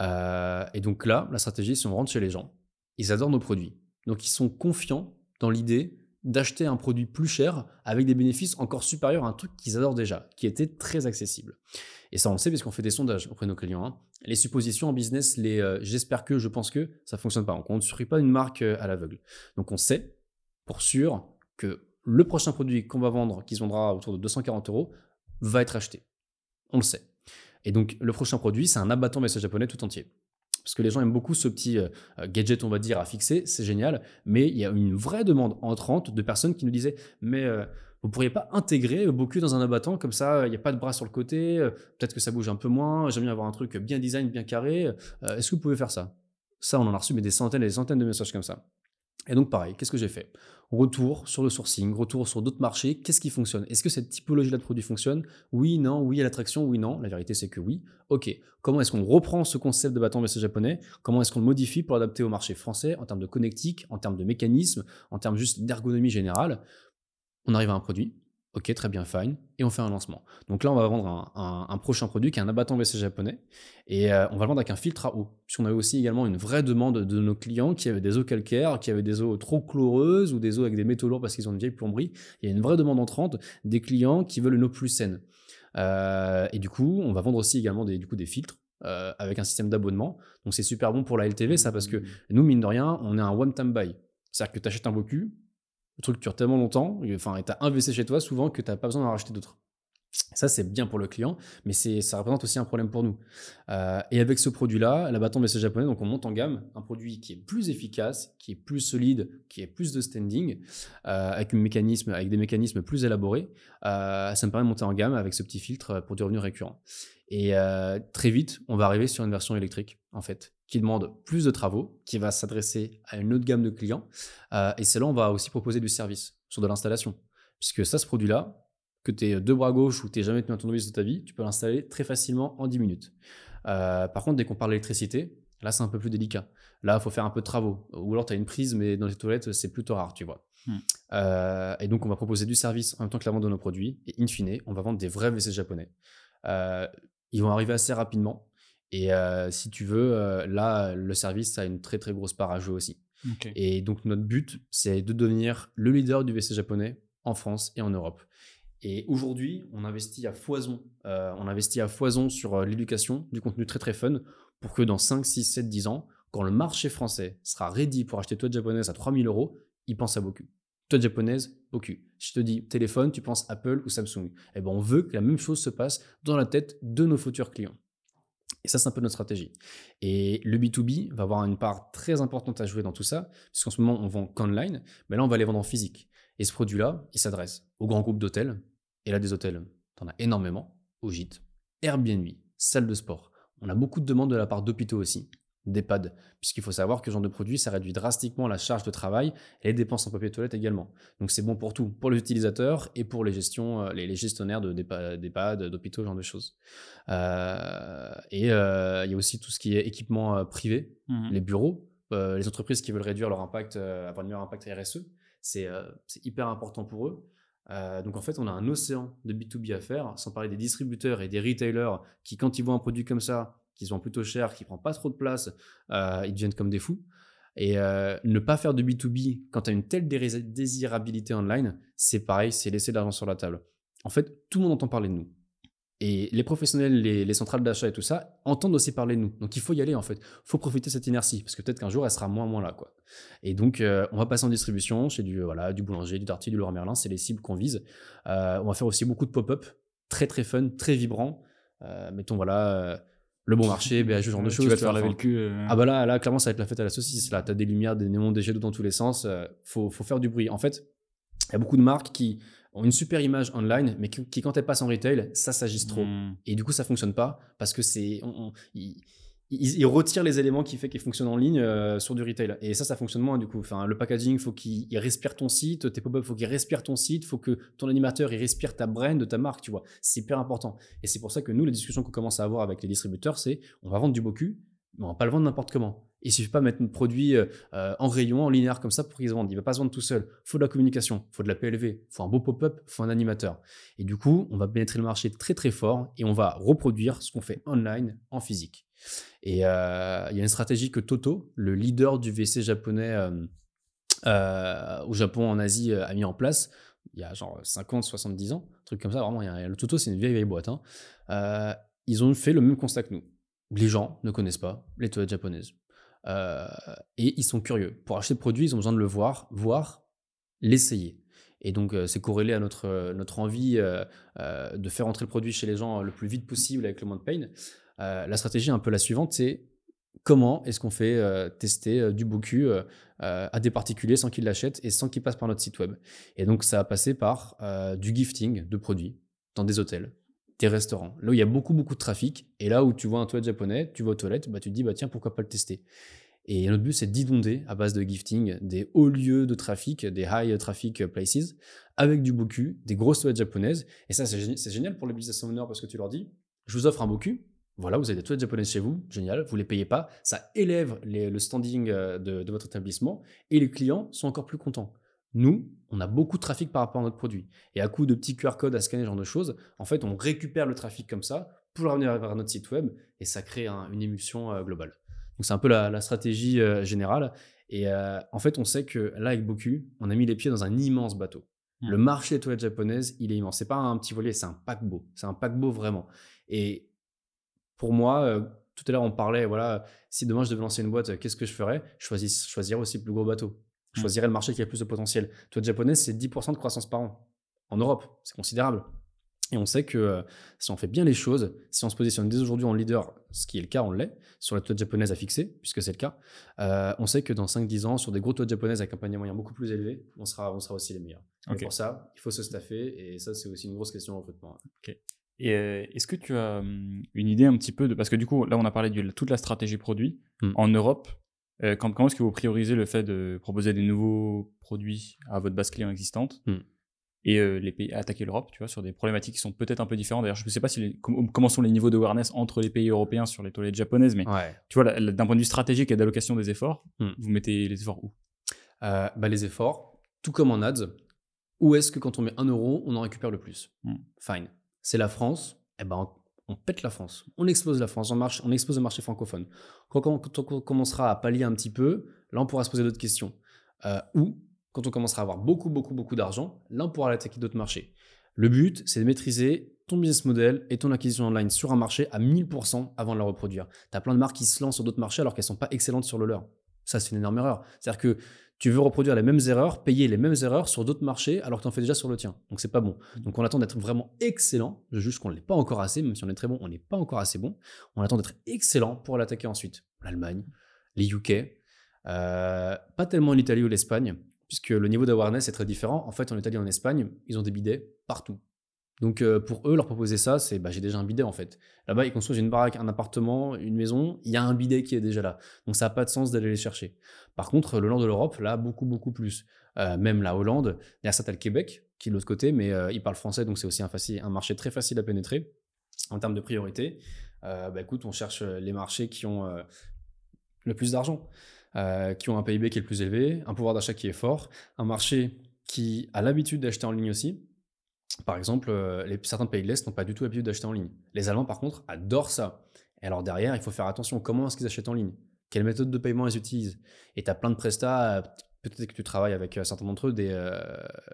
Euh, et donc là, la stratégie, c'est on rentre chez les gens, ils adorent nos produits. Donc, ils sont confiants dans l'idée d'acheter un produit plus cher avec des bénéfices encore supérieurs à un truc qu'ils adorent déjà, qui était très accessible. Et ça, on le sait parce qu'on fait des sondages auprès de nos clients. hein. Les suppositions en business, les euh, j'espère que, je pense que, ça fonctionne pas. On ne suit pas une marque euh, à l'aveugle. Donc, on sait pour sûr que le prochain produit qu'on va vendre, qui se vendra autour de 240 euros, va être acheté. On le sait. Et donc, le prochain produit, c'est un abattant message japonais tout entier. Parce que les gens aiment beaucoup ce petit euh, gadget, on va dire, à fixer, c'est génial. Mais il y a une vraie demande entrante de personnes qui nous disaient Mais euh, vous pourriez pas intégrer euh, beaucoup dans un abattant comme ça, il n'y a pas de bras sur le côté, euh, peut-être que ça bouge un peu moins, j'aime bien avoir un truc bien design, bien carré. euh, Est-ce que vous pouvez faire ça? Ça, on en a reçu des centaines et des centaines de messages comme ça. Et donc, pareil, qu'est-ce que j'ai fait? Retour sur le sourcing, retour sur d'autres marchés. Qu'est-ce qui fonctionne? Est-ce que cette typologie-là de produit fonctionne? Oui, non, oui à l'attraction, oui, non. La vérité, c'est que oui. Ok. Comment est-ce qu'on reprend ce concept de bâton message japonais? Comment est-ce qu'on le modifie pour l'adapter au marché français en termes de connectique, en termes de mécanisme, en termes juste d'ergonomie générale? On arrive à un produit. Ok, très bien, fine. Et on fait un lancement. Donc là, on va vendre un, un- un prochain produit qui est un abattant WC japonais. Et euh, on va le vendre avec un filtre à eau. Puisqu'on avait aussi également une vraie demande de nos clients qui avaient des eaux calcaires, qui avaient des eaux trop chloreuses ou des eaux avec des métaux lourds parce qu'ils ont une vieille plomberie. Il y a une vraie demande entrante des clients qui veulent une eau plus saine. Euh, et du coup, on va vendre aussi également des, du coup, des filtres. euh, avec un système d'abonnement. Donc c'est super bon pour la LTV, ça, parce que nous, mine de rien, on est un one-time buy. C'est-à-dire que tu achètes un Boku, le truc dure tellement longtemps, enfin, et tu as un WC chez toi souvent que tu n'as pas besoin d'en racheter d'autres. Ça, c'est bien pour le client, mais ça représente aussi un problème pour nous. Euh, et avec ce produit-là, la bâton WC japonais, donc on monte en gamme, un produit qui est plus efficace, qui est plus solide, qui est plus de standing, euh, avec, mécanisme, avec des mécanismes plus élaborés. Euh, ça me permet de monter en gamme avec ce petit filtre pour du revenu récurrent. Et très vite, on va arriver sur une version électrique, en fait, qui demande plus de travaux, qui va s'adresser à une autre gamme de clients. Euh, et celle-là, on va aussi proposer du service sur de l'installation. Puisque ça, ce produit-là, que tu aies deux bras gauche ou tu jamais tenu un tournevis de ta vie, tu peux l'installer très facilement en 10 minutes. Euh, par contre, dès qu'on parle d'électricité, là, c'est un peu plus délicat. Là, il faut faire un peu de travaux. Ou alors, tu as une prise, mais dans les toilettes, c'est plutôt rare, tu vois. Hmm. Euh, et donc, on va proposer du service en même temps que la vente de nos produits. Et in fine, on va vendre des vrais WC japonais. Ils vont arriver assez rapidement. Et euh, si tu veux, euh, là, le service a une très très grosse part à jouer aussi. Et donc notre but, c'est de devenir le leader du WC japonais en France et en Europe. Et aujourd'hui, on investit à foison. euh, on investit à foison sur l'éducation, du contenu très très fun, pour que dans 5, 6, 7, 10 ans, quand le marché français sera ready pour acheter toilette japonaise à 3000 euros, il pense à beaucoup. Toilette japonaise, beaucoup. Si je te dis téléphone, tu penses Apple ou Samsung. Eh ben, on veut que la même chose se passe dans la tête de nos futurs clients. Et ça, c'est un peu notre stratégie. Et le B2B va avoir une part très importante à jouer dans tout ça, puisqu'en ce moment, on vend qu'online, mais là, on va les vendre en physique. Et ce produit-là, il s'adresse aux grands groupes d'hôtels. Et là, des hôtels, tu en as énormément, au gîte, Airbnb, salle de sport. On a beaucoup de demandes de la part d'hôpitaux aussi, d'EHPAD, puisqu'il faut savoir que ce genre de produit, ça réduit drastiquement la charge de travail et les dépenses en papier toilette également. Donc c'est bon pour tout, pour les utilisateurs et pour les, gestions, euh, les, les gestionnaires de d'EHPAD, d'hôpitaux, ce genre de choses. Euh, et euh, il y a aussi tout ce qui est équipement privé, Mhm. les bureaux, euh, les entreprises qui veulent réduire leur impact, avoir un meilleur impact RSE, c'est c'est hyper important pour eux. Euh, donc en fait, on a un océan de B2B à faire, sans parler des distributeurs et des retailers qui, quand ils voient un produit comme ça, qui vend plutôt cher, qui prend pas trop de place, euh, ils deviennent comme des fous. Et euh, ne pas faire de B2B quand tu as une telle dé- désirabilité online, c'est pareil, c'est laisser de l'argent sur la table. En fait, tout le monde entend parler de nous. Et les professionnels, les, les centrales d'achat et tout ça entendent aussi parler de nous. Donc il faut y aller en fait. Il faut profiter de cette inertie parce que peut-être qu'un jour elle sera moins moins là quoi. Et donc euh, on va passer en distribution chez du voilà du boulanger, du darty, du Leroy Merlin, c'est les cibles qu'on vise. On va faire aussi beaucoup de pop-up, très très fun, très vibrant. Mettons voilà le bon marché, BHE, ce genre de Ouais, choses. Tu vas te faire laver le cul. euh, ah bah là, là, clairement, ça va être la fête à la saucisse. Là, t'as des lumières, des néons, des jets d'eau dans tous les sens. euh, faut, faut faire du bruit. En fait, Il y a beaucoup de marques qui ont une super image online, mais qui, qui, quand elles passent en retail, ça s'agisse trop. Hmm. Et du coup, ça fonctionne pas parce que c'est. on- on- ils, ils- ils retirent les éléments qui fait qu'ils fonctionnent en ligne euh, sur du retail. Et ça, ça fonctionne moins du coup. Enfin, le packaging, faut qu'il il respire ton site. Tes pop-up, faut qu'ils respirent ton site. Faut que ton animateur, il respire ta brand, ta marque, tu vois. C'est hyper important. Et c'est pour ça que nous, les discussions qu'on commence à avoir avec les distributeurs, c'est on va vendre du Bocu, mais on va pas le vendre n'importe comment. Il suffit pas de mettre un produit euh, euh, en rayon, en linéaire comme ça pour qu'ils se vendent. Il va pas se vendre tout seul. Faut de la communication, faut de la PLV, faut un beau pop-up, faut un animateur. Et du coup, on va pénétrer le marché très très fort et on va reproduire ce qu'on fait online en physique. Et euh, il y a une stratégie que Toto, le leader du VC japonais euh, euh, au Japon, en Asie, a mis en place il y a genre 50, 70 ans, un truc comme ça. Vraiment, y a- le Toto, c'est une vieille, vieille boîte. hein. Ils ont fait le même constat que nous. Les gens ne connaissent pas les toilettes japonaises. Et ils sont curieux. Pour acheter le produit, ils ont besoin de le voir, voir, l'essayer. Et donc, c'est corrélé à notre, notre envie de faire entrer le produit chez les gens le plus vite possible avec le moins de pain. Euh, la stratégie un peu la suivante, c'est comment est-ce qu'on fait euh, tester euh, du Boku euh, à des particuliers sans qu'ils l'achètent et sans qu'ils passent par notre site web. Et donc, ça a passé par du gifting de produits dans des hôtels, des restaurants. Là où il y a beaucoup, beaucoup de trafic, et là où tu vois un toilette japonais, tu vas aux toilettes, bah, tu te dis, bah, tiens, pourquoi pas le tester? Et notre but, c'est d'inonder à base de gifting des hauts lieux de trafic, des high traffic places, avec du Boku, des grosses toilettes japonaises. Et ça, c'est génial pour les business owners parce que tu leur dis, je vous offre un Boku, voilà, vous avez des toilettes japonaises chez vous, génial, vous les payez pas, ça élève les- le standing euh, de, de votre établissement et les clients sont encore plus contents. Nous, on a beaucoup de trafic par rapport à notre produit. Et à coup de petits QR codes à scanner, ce genre de choses, en fait, on récupère le trafic comme ça pour le ramener vers notre site web et ça crée un- une émulsion euh, globale. Donc c'est un peu la, la stratégie euh, générale. Et euh, en fait, on sait que là, avec Boku, on a mis les pieds dans un immense bateau. Mm. Le marché des toilettes japonaises, il est immense. C'est pas un petit voilier, c'est un paquebot. C'est un paquebot vraiment. Et pour moi, euh, tout à l'heure, on parlait, voilà, si demain je devais lancer une boîte, euh, qu'est-ce que je ferais? Je choisis, choisirais aussi le plus gros bateau. Je Mm. choisirais le marché qui a le plus de potentiel. Toilette japonaise, c'est 10% de croissance par an. En Europe, c'est considérable. Et on sait que euh, si on fait bien les choses, si on se positionne dès aujourd'hui en leader, ce qui est le cas, on l'est, sur la toilette japonaise à fixer, puisque c'est le cas, euh, on sait que dans 5-10 ans, sur des gros toilettes japonaises avec un panier moyen beaucoup plus élevé, on sera, on sera aussi les meilleurs. Mais Ok. pour ça, il faut se staffer, et ça, c'est aussi une grosse question de recrutement. Et euh, est-ce que tu as hum, une idée un petit peu de. Parce que du coup, là, on a parlé de toute la stratégie produit. Hmm. En Europe, euh, quand- comment est-ce que vous priorisez le fait de proposer des nouveaux produits à votre base client existante Hmm. et euh, les pays, attaquer l'Europe, tu vois, sur des problématiques qui sont peut-être un peu différentes? D'ailleurs, je ne sais pas si les- com- comment sont les niveaux de awareness entre les pays européens sur les toilettes japonaises, mais Ouais. tu vois, d'un point de vue stratégique et d'allocation des efforts, Hmm. vous mettez les efforts où? Euh, bah, les efforts, tout comme en ads, où est-ce que quand on met 1 euro, on en récupère le plus? Fine. C'est la France, eh ben, on, pète la France. On explose la France, on, marche, on explose le marché francophone. Quand, on- commencera à pallier un petit peu, là, on pourra se poser d'autres questions. Euh, ou, quand on commencera à avoir beaucoup, beaucoup, beaucoup d'argent, là, on pourra attaquer d'autres marchés. Le but, c'est de maîtriser ton business model et ton acquisition online sur un marché à 1000% avant de la reproduire. Tu as plein de marques qui se lancent sur d'autres marchés alors qu'elles sont pas excellentes sur le leur. Ça, c'est une énorme erreur. C'est-à-dire que tu veux reproduire les mêmes erreurs, payer les mêmes erreurs sur d'autres marchés alors que tu en fais déjà sur le tien. Donc, c'est pas bon. Donc, on attend d'être vraiment excellent. Je juge qu'on ne l'est pas encore assez, même si on est très bon, on n'est pas encore assez bon. On attend d'être excellent pour l'attaquer ensuite. L'Allemagne, les UK, euh, pas tellement l'Italie ou l'Espagne, puisque le niveau d'awareness est très différent. En fait, en Italie et en Espagne, ils ont des bidets partout. Donc euh, pour eux, leur proposer ça, c'est bah, j'ai déjà un bidet en fait. Là-bas, ils construisent une baraque, un appartement, une maison, il y a un bidet qui est déjà là. Donc ça n'a pas de sens d'aller les chercher. Par contre, le nord de l'Europe, là, beaucoup, beaucoup plus. Euh, même la Hollande, derrière ça, t'as le Québec, qui est de l'autre côté, mais euh, ils parlent français, donc c'est aussi un, facile, un marché très facile à pénétrer en termes de priorité. Bah, écoute, on cherche les marchés qui ont le plus d'argent, qui ont un PIB qui est le plus élevé, un pouvoir d'achat qui est fort, un marché qui a l'habitude d'acheter en ligne aussi. Par exemple, euh, les, certains pays de l'Est n'ont pas du tout l'habitude d'acheter en ligne. Les Allemands, par contre, adorent ça. Et alors derrière, il faut faire attention. Comment est-ce qu'ils achètent en ligne? Quelle méthode de paiement ils utilisent? Et tu as plein de prestats. euh, Peut-être que tu travailles avec euh, certains d'entre eux, des, euh,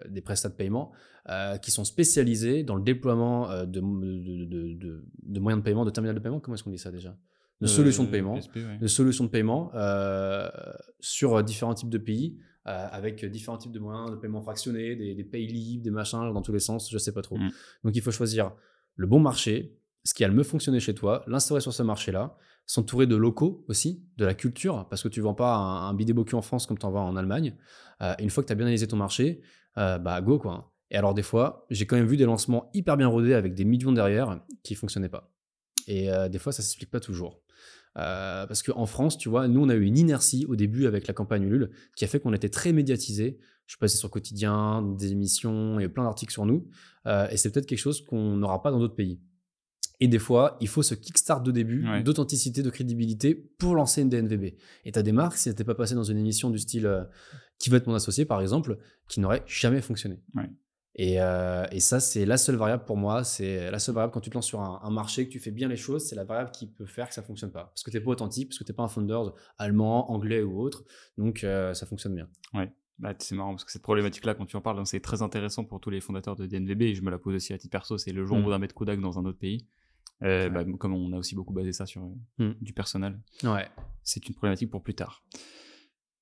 des prestats de paiement euh, qui sont spécialisés dans le déploiement de, de, de, de- de moyens de paiement, de terminal de paiement. Comment est-ce qu'on dit ça déjà? De solutions de paiement PSP, ouais. de solutions de paiement euh, sur différents types de pays, euh, avec différents types de moyens de paiement fractionnés, des, des pays libres, des machins dans tous les sens, je sais pas trop. Mm. Donc il faut choisir le bon marché, ce qui a le mieux fonctionner chez toi, l'instaurer sur ce marché-là, s'entourer de locaux aussi, de la culture, parce que tu vends pas un, un bidet en France comme tu en vends en Allemagne. Euh, une fois que tu as bien analysé ton marché, euh, bah go quoi. Et alors des fois, j'ai quand même vu des lancements hyper bien rodés avec des millions derrière qui fonctionnaient pas. Et euh, des fois, ça s'explique pas toujours. Euh, parce qu'en France, tu vois, nous, on a eu une inertie au début avec la campagne Ulule qui a fait qu'on était très médiatisé. Je suis passé sur Quotidien, des émissions, il y a plein d'articles sur nous. Euh, et c'est peut-être quelque chose qu'on n'aura pas dans d'autres pays. Et des fois, il faut ce kickstart de début, Ouais. d'authenticité, de crédibilité pour lancer une DNVB. Et tu as des marques, si n'étaient pas passées dans une émission du style euh, Qui va être mon associé, par exemple, qui n'auraient jamais fonctionné. Ouais. Et, euh, et ça, c'est la seule variable pour moi. C'est la seule variable quand tu te lances sur un, un marché, que tu fais bien les choses, c'est la variable qui peut faire que ça fonctionne pas. Parce que tu n'es pas authentique, parce que tu n'es pas un founder allemand, anglais ou autre. Donc, euh, ça fonctionne bien. Bah, c'est marrant parce que cette problématique-là, quand tu en parles, c'est très intéressant pour tous les fondateurs de DNVB et je me la pose aussi à titre perso. C'est le jour où Mm. on voudra mettre Kodak dans un autre pays. Euh, Ouais. bah, comme on a aussi beaucoup basé ça sur Mm. du personnel, Ouais. c'est une problématique pour plus tard.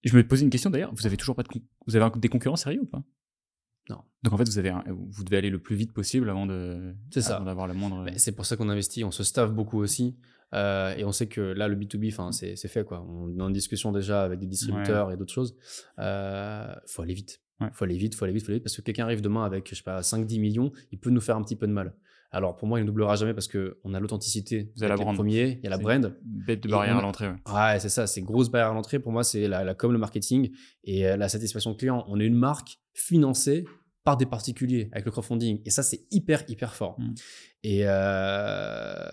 Je me posais une question d'ailleurs. Vous avez toujours pas de vous avez des concurrents sérieux ou pas? Non. Donc en fait, vous avez un- vous devez aller le plus vite possible avant d'avoir la moindre. C'est pour ça qu'on investit, on se staffe beaucoup aussi. euh, et on sait que là, le B2B, enfin, c'est fait. Quoi. On est en discussion déjà avec des distributeurs et d'autres choses. Il faut aller vite. Il Ouais. faut aller vite, faut aller vite, faut aller vite. Parce que quelqu'un arrive demain avec, je sais pas, 5-10 millions, il peut nous faire un petit peu de mal. Alors pour moi, il ne doublera jamais parce qu'on a l'authenticité. Vous avez la brand. premiers, il y a la brand. Bête de barrière on à l'entrée. ouais. Ouais, c'est ça, c'est grosse barrière à l'entrée. Pour moi, c'est la, la com, le marketing et euh, la satisfaction client. On est une marque financée par des particuliers avec le crowdfunding. Et ça, c'est hyper, hyper fort. Mm. Et, euh,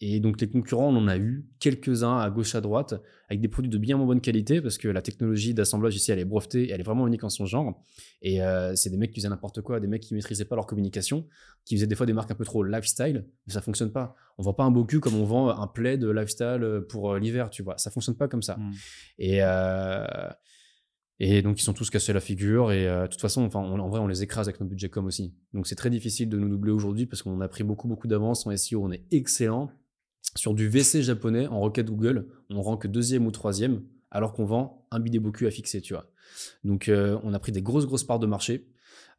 et donc, les concurrents, on en a eu quelques-uns à gauche, à droite, avec des produits de bien moins bonne qualité parce que la technologie d'assemblage ici, elle est brevetée et elle est vraiment unique en son genre. Et euh, c'est des mecs qui faisaient n'importe quoi, des mecs qui maîtrisaient pas leur communication, qui faisaient des fois des marques un peu trop lifestyle, mais ça fonctionne pas. On vend pas un beau cul comme on vend un plaid lifestyle pour euh, l'hiver, tu vois. Ça fonctionne pas comme ça. Mm. Et, euh, et donc, ils sont tous cassés la figure. Et euh, de toute façon, enfin, on- en vrai, on les écrase avec nos budgets com aussi. Donc, c'est très difficile de nous doubler aujourd'hui parce qu'on a pris beaucoup, beaucoup d'avance en SEO. On est excellent. Sur du VC japonais, en requête Google, on rank deuxième ou troisième, alors qu'on vend un bidet beaucoup à fixer, tu vois. Donc, euh, on a pris des grosses, grosses parts de marché.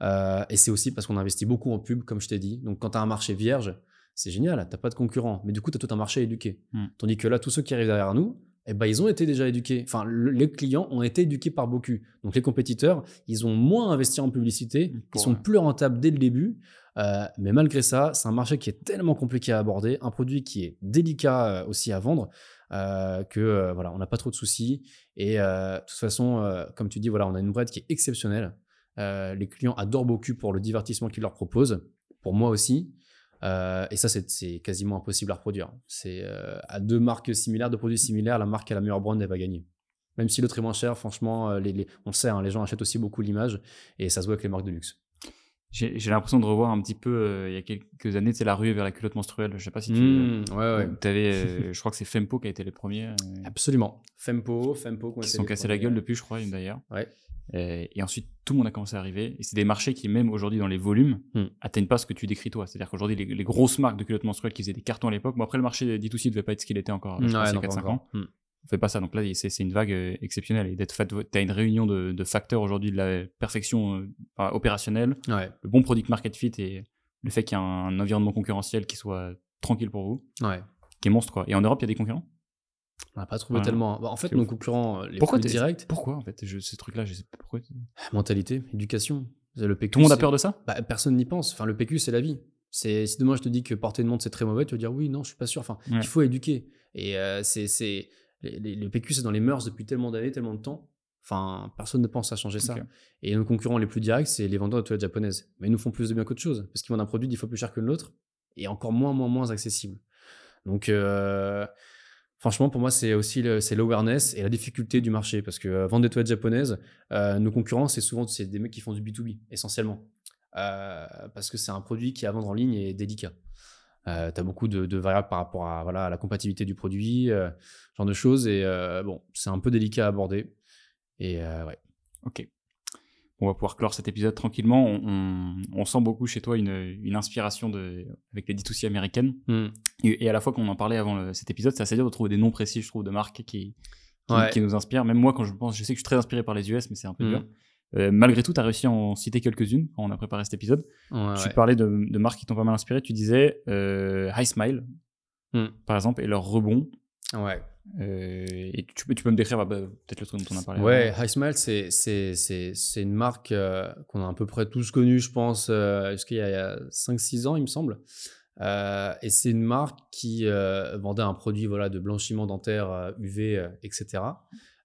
Euh, et c'est aussi parce qu'on investit beaucoup en pub, comme je t'ai dit. Donc, quand tu as un marché vierge, c'est génial, t'as pas de concurrent. Mais du coup, tu as tout un marché éduqué. Hmm. Tandis que là, tous ceux qui arrivent derrière nous, eh ben, ils ont été déjà éduqués. Enfin, le- les clients ont été éduqués par beaucoup. Donc, les compétiteurs, ils ont moins investi en publicité, ils sont plus rentables dès le début. Euh, mais malgré ça, c'est un marché qui est tellement compliqué à aborder, un produit qui est délicat euh, aussi à vendre, euh, que voilà, on n'a pas trop de soucis. Et de toute façon, comme tu dis, voilà, on a une brand qui est exceptionnelle. Les clients adorent beaucoup pour le divertissement qu'ils leur proposent, pour moi aussi. Euh, et ça, c'est quasiment impossible à reproduire. C'est euh, à deux marques similaires, deux produits similaires, la marque a la meilleure brand, elle va gagner. Même si l'autre est moins cher, franchement, euh, les, les- on le sait, hein, les gens achètent aussi beaucoup l'image et ça se voit avec les marques de luxe. J'ai l'impression de revoir un petit peu euh, il y a quelques années, c'est la ruée vers la culotte menstruelle. Je sais pas si tu. Mmh, ouais, ouais. euh, je crois que c'est Fempo qui a été les premiers. euh, Absolument. Fempo, Fempo, qui se sont cassés la gueule depuis, je crois, d'ailleurs. Ouais. Et, et ensuite, tout le monde a commencé à arriver. Et c'est des marchés qui, même aujourd'hui, dans les volumes, Hmm. atteignent pas ce que tu décris toi. C'est-à-dire qu'aujourd'hui, les, les grosses marques de culottes menstruelles qui faisaient des cartons à l'époque, bon, après, le marché D2C devait pas être ce qu'il était encore, je pense, il y a non, pas 4-5 ans. Hmm. On fait pas ça. Donc là, c'est une vague euh, exceptionnelle. Et d'être fait, t'as une réunion de, de facteurs aujourd'hui de la perfection euh, opérationnelle, Ouais, le bon product market fit et le fait qu'il y a un, un environnement concurrentiel qui soit tranquille pour vous, ouais. qui est monstre, quoi. Et en Europe, il y a des concurrents? On n'a pas trouvé Ouais. tellement. Bah, en fait, nos concurrents, euh, les Pourquoi directs, Pourquoi, en fait, je, ces trucs-là, je sais pas pourquoi. mentalité, éducation. Le PQ, Tout le monde a peur de ça? Bah, personne n'y pense. Enfin, le PQ, c'est la vie. C'est si demain je te dis que porter une montre c'est très mauvais, tu vas dire oui, non, je suis pas sûr. Enfin, Ouais. il faut éduquer. Et euh, c'est le PQ, c'est dans les mœurs depuis tellement d'années, tellement de temps. Enfin, personne ne pense à changer ça. Et nos concurrents les plus directs, c'est les vendeurs de toilettes japonaises. Mais ils nous font plus de bien qu'autre chose parce qu'ils vendent un produit dix fois plus cher que l'autre et encore moins, moins, moins accessible. Donc, euh, franchement, pour moi, c'est aussi l'awareness et la difficulté du marché parce que euh, vendre des toilettes japonaises, euh, nos concurrents, c'est souvent c'est des mecs qui font du B2B essentiellement. Euh, parce que c'est un produit qui à vendre en ligne est délicat. tu as beaucoup de, variables par rapport à, voilà, à la compatibilité du produit, ce genre de choses. Et bon, c'est un peu délicat à aborder. Et ouais. Ok. On va pouvoir clore cet épisode tranquillement. On, on- on sent beaucoup chez toi une, une inspiration de, avec les D2C américaines. Hmm. Et, et à la fois qu'on en parlait avant le- cet épisode, c'est assez dur de trouver des noms précis, je trouve, de marques qui, qui, Ouais. qui nous inspirent. Même moi, quand je pense, je sais que je suis très inspiré par les US, mais c'est un peu Hmm. dur. Euh, malgré tout, tu as réussi à en citer quelques-unes quand on a préparé cet épisode. Ouais, tu ouais. parlais de, de marques qui t'ont pas mal inspiré. Tu disais euh, High Smile, Hmm. par exemple, et leur rebond. Ouais. Euh, et tu peux, tu peux me décrire bah, bah, peut-être le truc dont on a parlé. Ouais. High Smile, c'est, une marque euh, qu'on a à peu près tous connue, je pense, euh, jusqu'il y a, il y a 5-6 ans, il me semble. Euh, et c'est une marque qui vendait un produit voilà, de blanchiment dentaire UV, etc.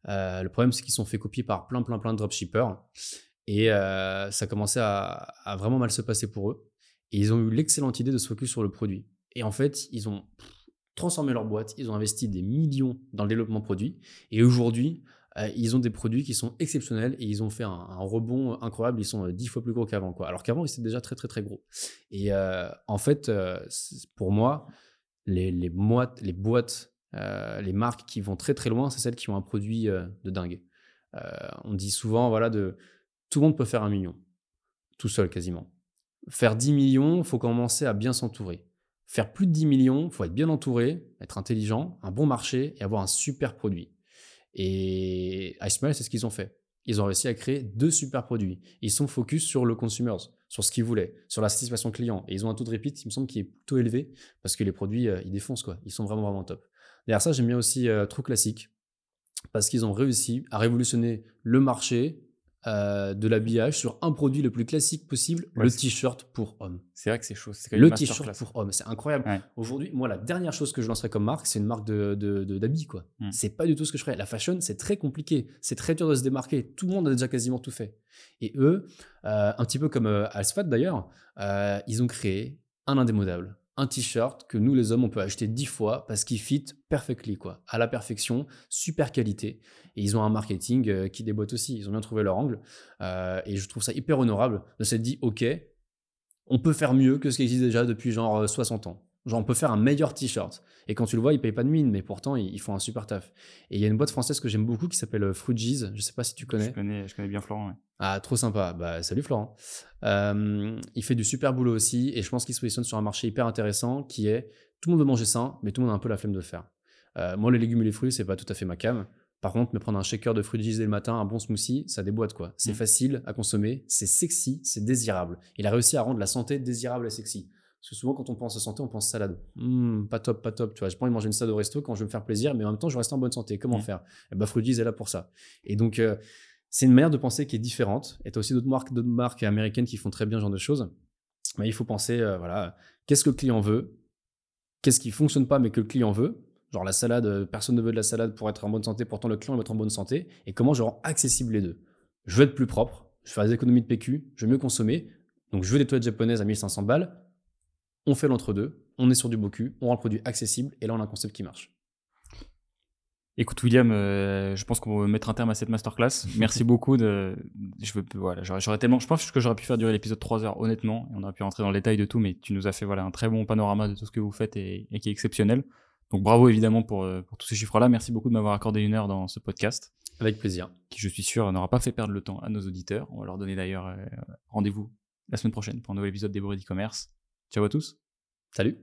Le problème, c'est qu'ils sont fait copier par plein, plein, plein de dropshippers. Et ça commençait à, à vraiment mal se passer pour eux. Et ils ont eu l'excellente idée de se focus sur le produit. Et en fait, ils ont pff, transformé leur boîte, ils ont investi des millions dans le développement produit. Et aujourd'hui, euh, ils ont des produits qui sont exceptionnels et ils ont fait un, rebond incroyable. Ils sont euh, dix fois plus gros qu'avant. Alors qu'avant, ils étaient déjà très, très, très gros. Et euh, en fait, pour moi, les, boîtes, les marques qui vont très, très loin, c'est celles qui ont un produit de dingue. On dit souvent, voilà, tout le monde peut faire un million, tout seul quasiment. Faire 10 millions, il faut commencer à bien s'entourer. Faire plus de 10 millions, il faut être bien entouré, être intelligent, un bon marché et avoir un super produit. Et Icemail, c'est ce qu'ils ont fait. Ils ont réussi à créer deux super produits. Ils sont focus sur le consumers, sur ce qu'ils voulaient, sur la satisfaction client. Et ils ont un taux de repeat, il me semble, qui est plutôt élevé parce que les produits, euh, ils défoncent, quoi. Ils sont vraiment, vraiment top. Derrière ça, j'aime bien aussi euh, True Classic parce qu'ils ont réussi à révolutionner le marché euh, de l'habillage sur un produit le plus classique possible, Ouais, le t-shirt pour homme. C'est vrai que c'est chaud. Le t-shirt pour homme, c'est incroyable. Ouais. Aujourd'hui, moi, la dernière chose que je lancerais comme marque, c'est une marque de- d'habits, quoi. Mm. C'est pas du tout ce que je ferais. La fashion, c'est très compliqué. C'est très dur de se démarquer. Tout le monde a déjà quasiment tout fait. Et eux, euh, un petit peu comme euh, Alsfat d'ailleurs, euh, ils ont créé un indémodable. Un t-shirt que nous, les hommes, on peut acheter dix fois parce qu'il fit perfectly, quoi. À la perfection, super qualité. Et ils ont un marketing euh, qui déboîte aussi. Ils ont bien trouvé leur angle. Euh, et je trouve ça hyper honorable de s'être dit, OK, on peut faire mieux que ce qui existe déjà depuis genre euh, 60 ans. Genre, on peut faire un meilleur t-shirt. Et quand tu le vois, ils payent pas de mine, mais pourtant, ils, ils font un super taf. Et il y a une boîte française que j'aime beaucoup qui s'appelle euh, Fruitgees. Je sais pas si tu Je connais. connais, je connais bien Florent. ouais. Ah, trop sympa. Bah, salut Florent. Euh, il fait du super boulot aussi. Et je pense qu'il se positionne sur un marché hyper intéressant qui est tout le monde veut manger sain, mais tout le monde a un peu la flemme de le faire. Euh, moi, les légumes et les fruits, c'est pas tout à fait ma cam. Par contre, me prendre un shaker de fruits dès le matin, un bon smoothie, ça déboîte quoi. C'est Mm. facile à consommer, c'est sexy, c'est désirable. Il a réussi à rendre la santé désirable et sexy. Parce que souvent, quand on pense à santé, on pense salade. Hmm, pas top, pas top. Tu vois, j'ai pas envie de manger une salade au resto quand je veux me faire plaisir, mais en même temps, je reste en bonne santé. Comment Mm. faire? Et bah, Fruities est là pour ça. Et donc, euh, c'est une manière de penser qui est différente. Et tu as aussi d'autres marques, d'autres marques américaines qui font très bien ce genre de choses. Mais il faut penser, euh, voilà, qu'est-ce que le client veut? Qu'est-ce qui fonctionne pas mais que le client veut? Genre la salade, euh, personne ne veut de la salade pour être en bonne santé, pourtant le client veut être en bonne santé. Et comment je rends accessible les deux? Je veux être plus propre, je veux faire des économies de PQ, je veux mieux consommer. Donc je veux des toilettes japonaises à 1500 balles. On fait l'entre-deux, on est sur du beau cul, on rend le produit accessible et là on a un concept qui marche. Écoute William, euh, je pense qu'on va mettre un terme à cette masterclass. Merci beaucoup de. Je veux, voilà, j'aurais, tellement, je pense que j'aurais pu faire durer l'épisode 3 heures honnêtement, et on aurait pu rentrer dans le détail de tout, mais tu nous as fait voilà un très bon panorama de tout ce que vous faites et, et qui est exceptionnel. Donc bravo évidemment pour, euh, pour tous ces chiffres-là. Merci beaucoup de m'avoir accordé une heure dans ce podcast, Avec plaisir. qui je suis sûr n'aura pas fait perdre le temps à nos auditeurs. On va leur donner d'ailleurs euh, rendez-vous la semaine prochaine pour un nouvel épisode des Bourrées d'e-commerce. Ciao à tous. Salut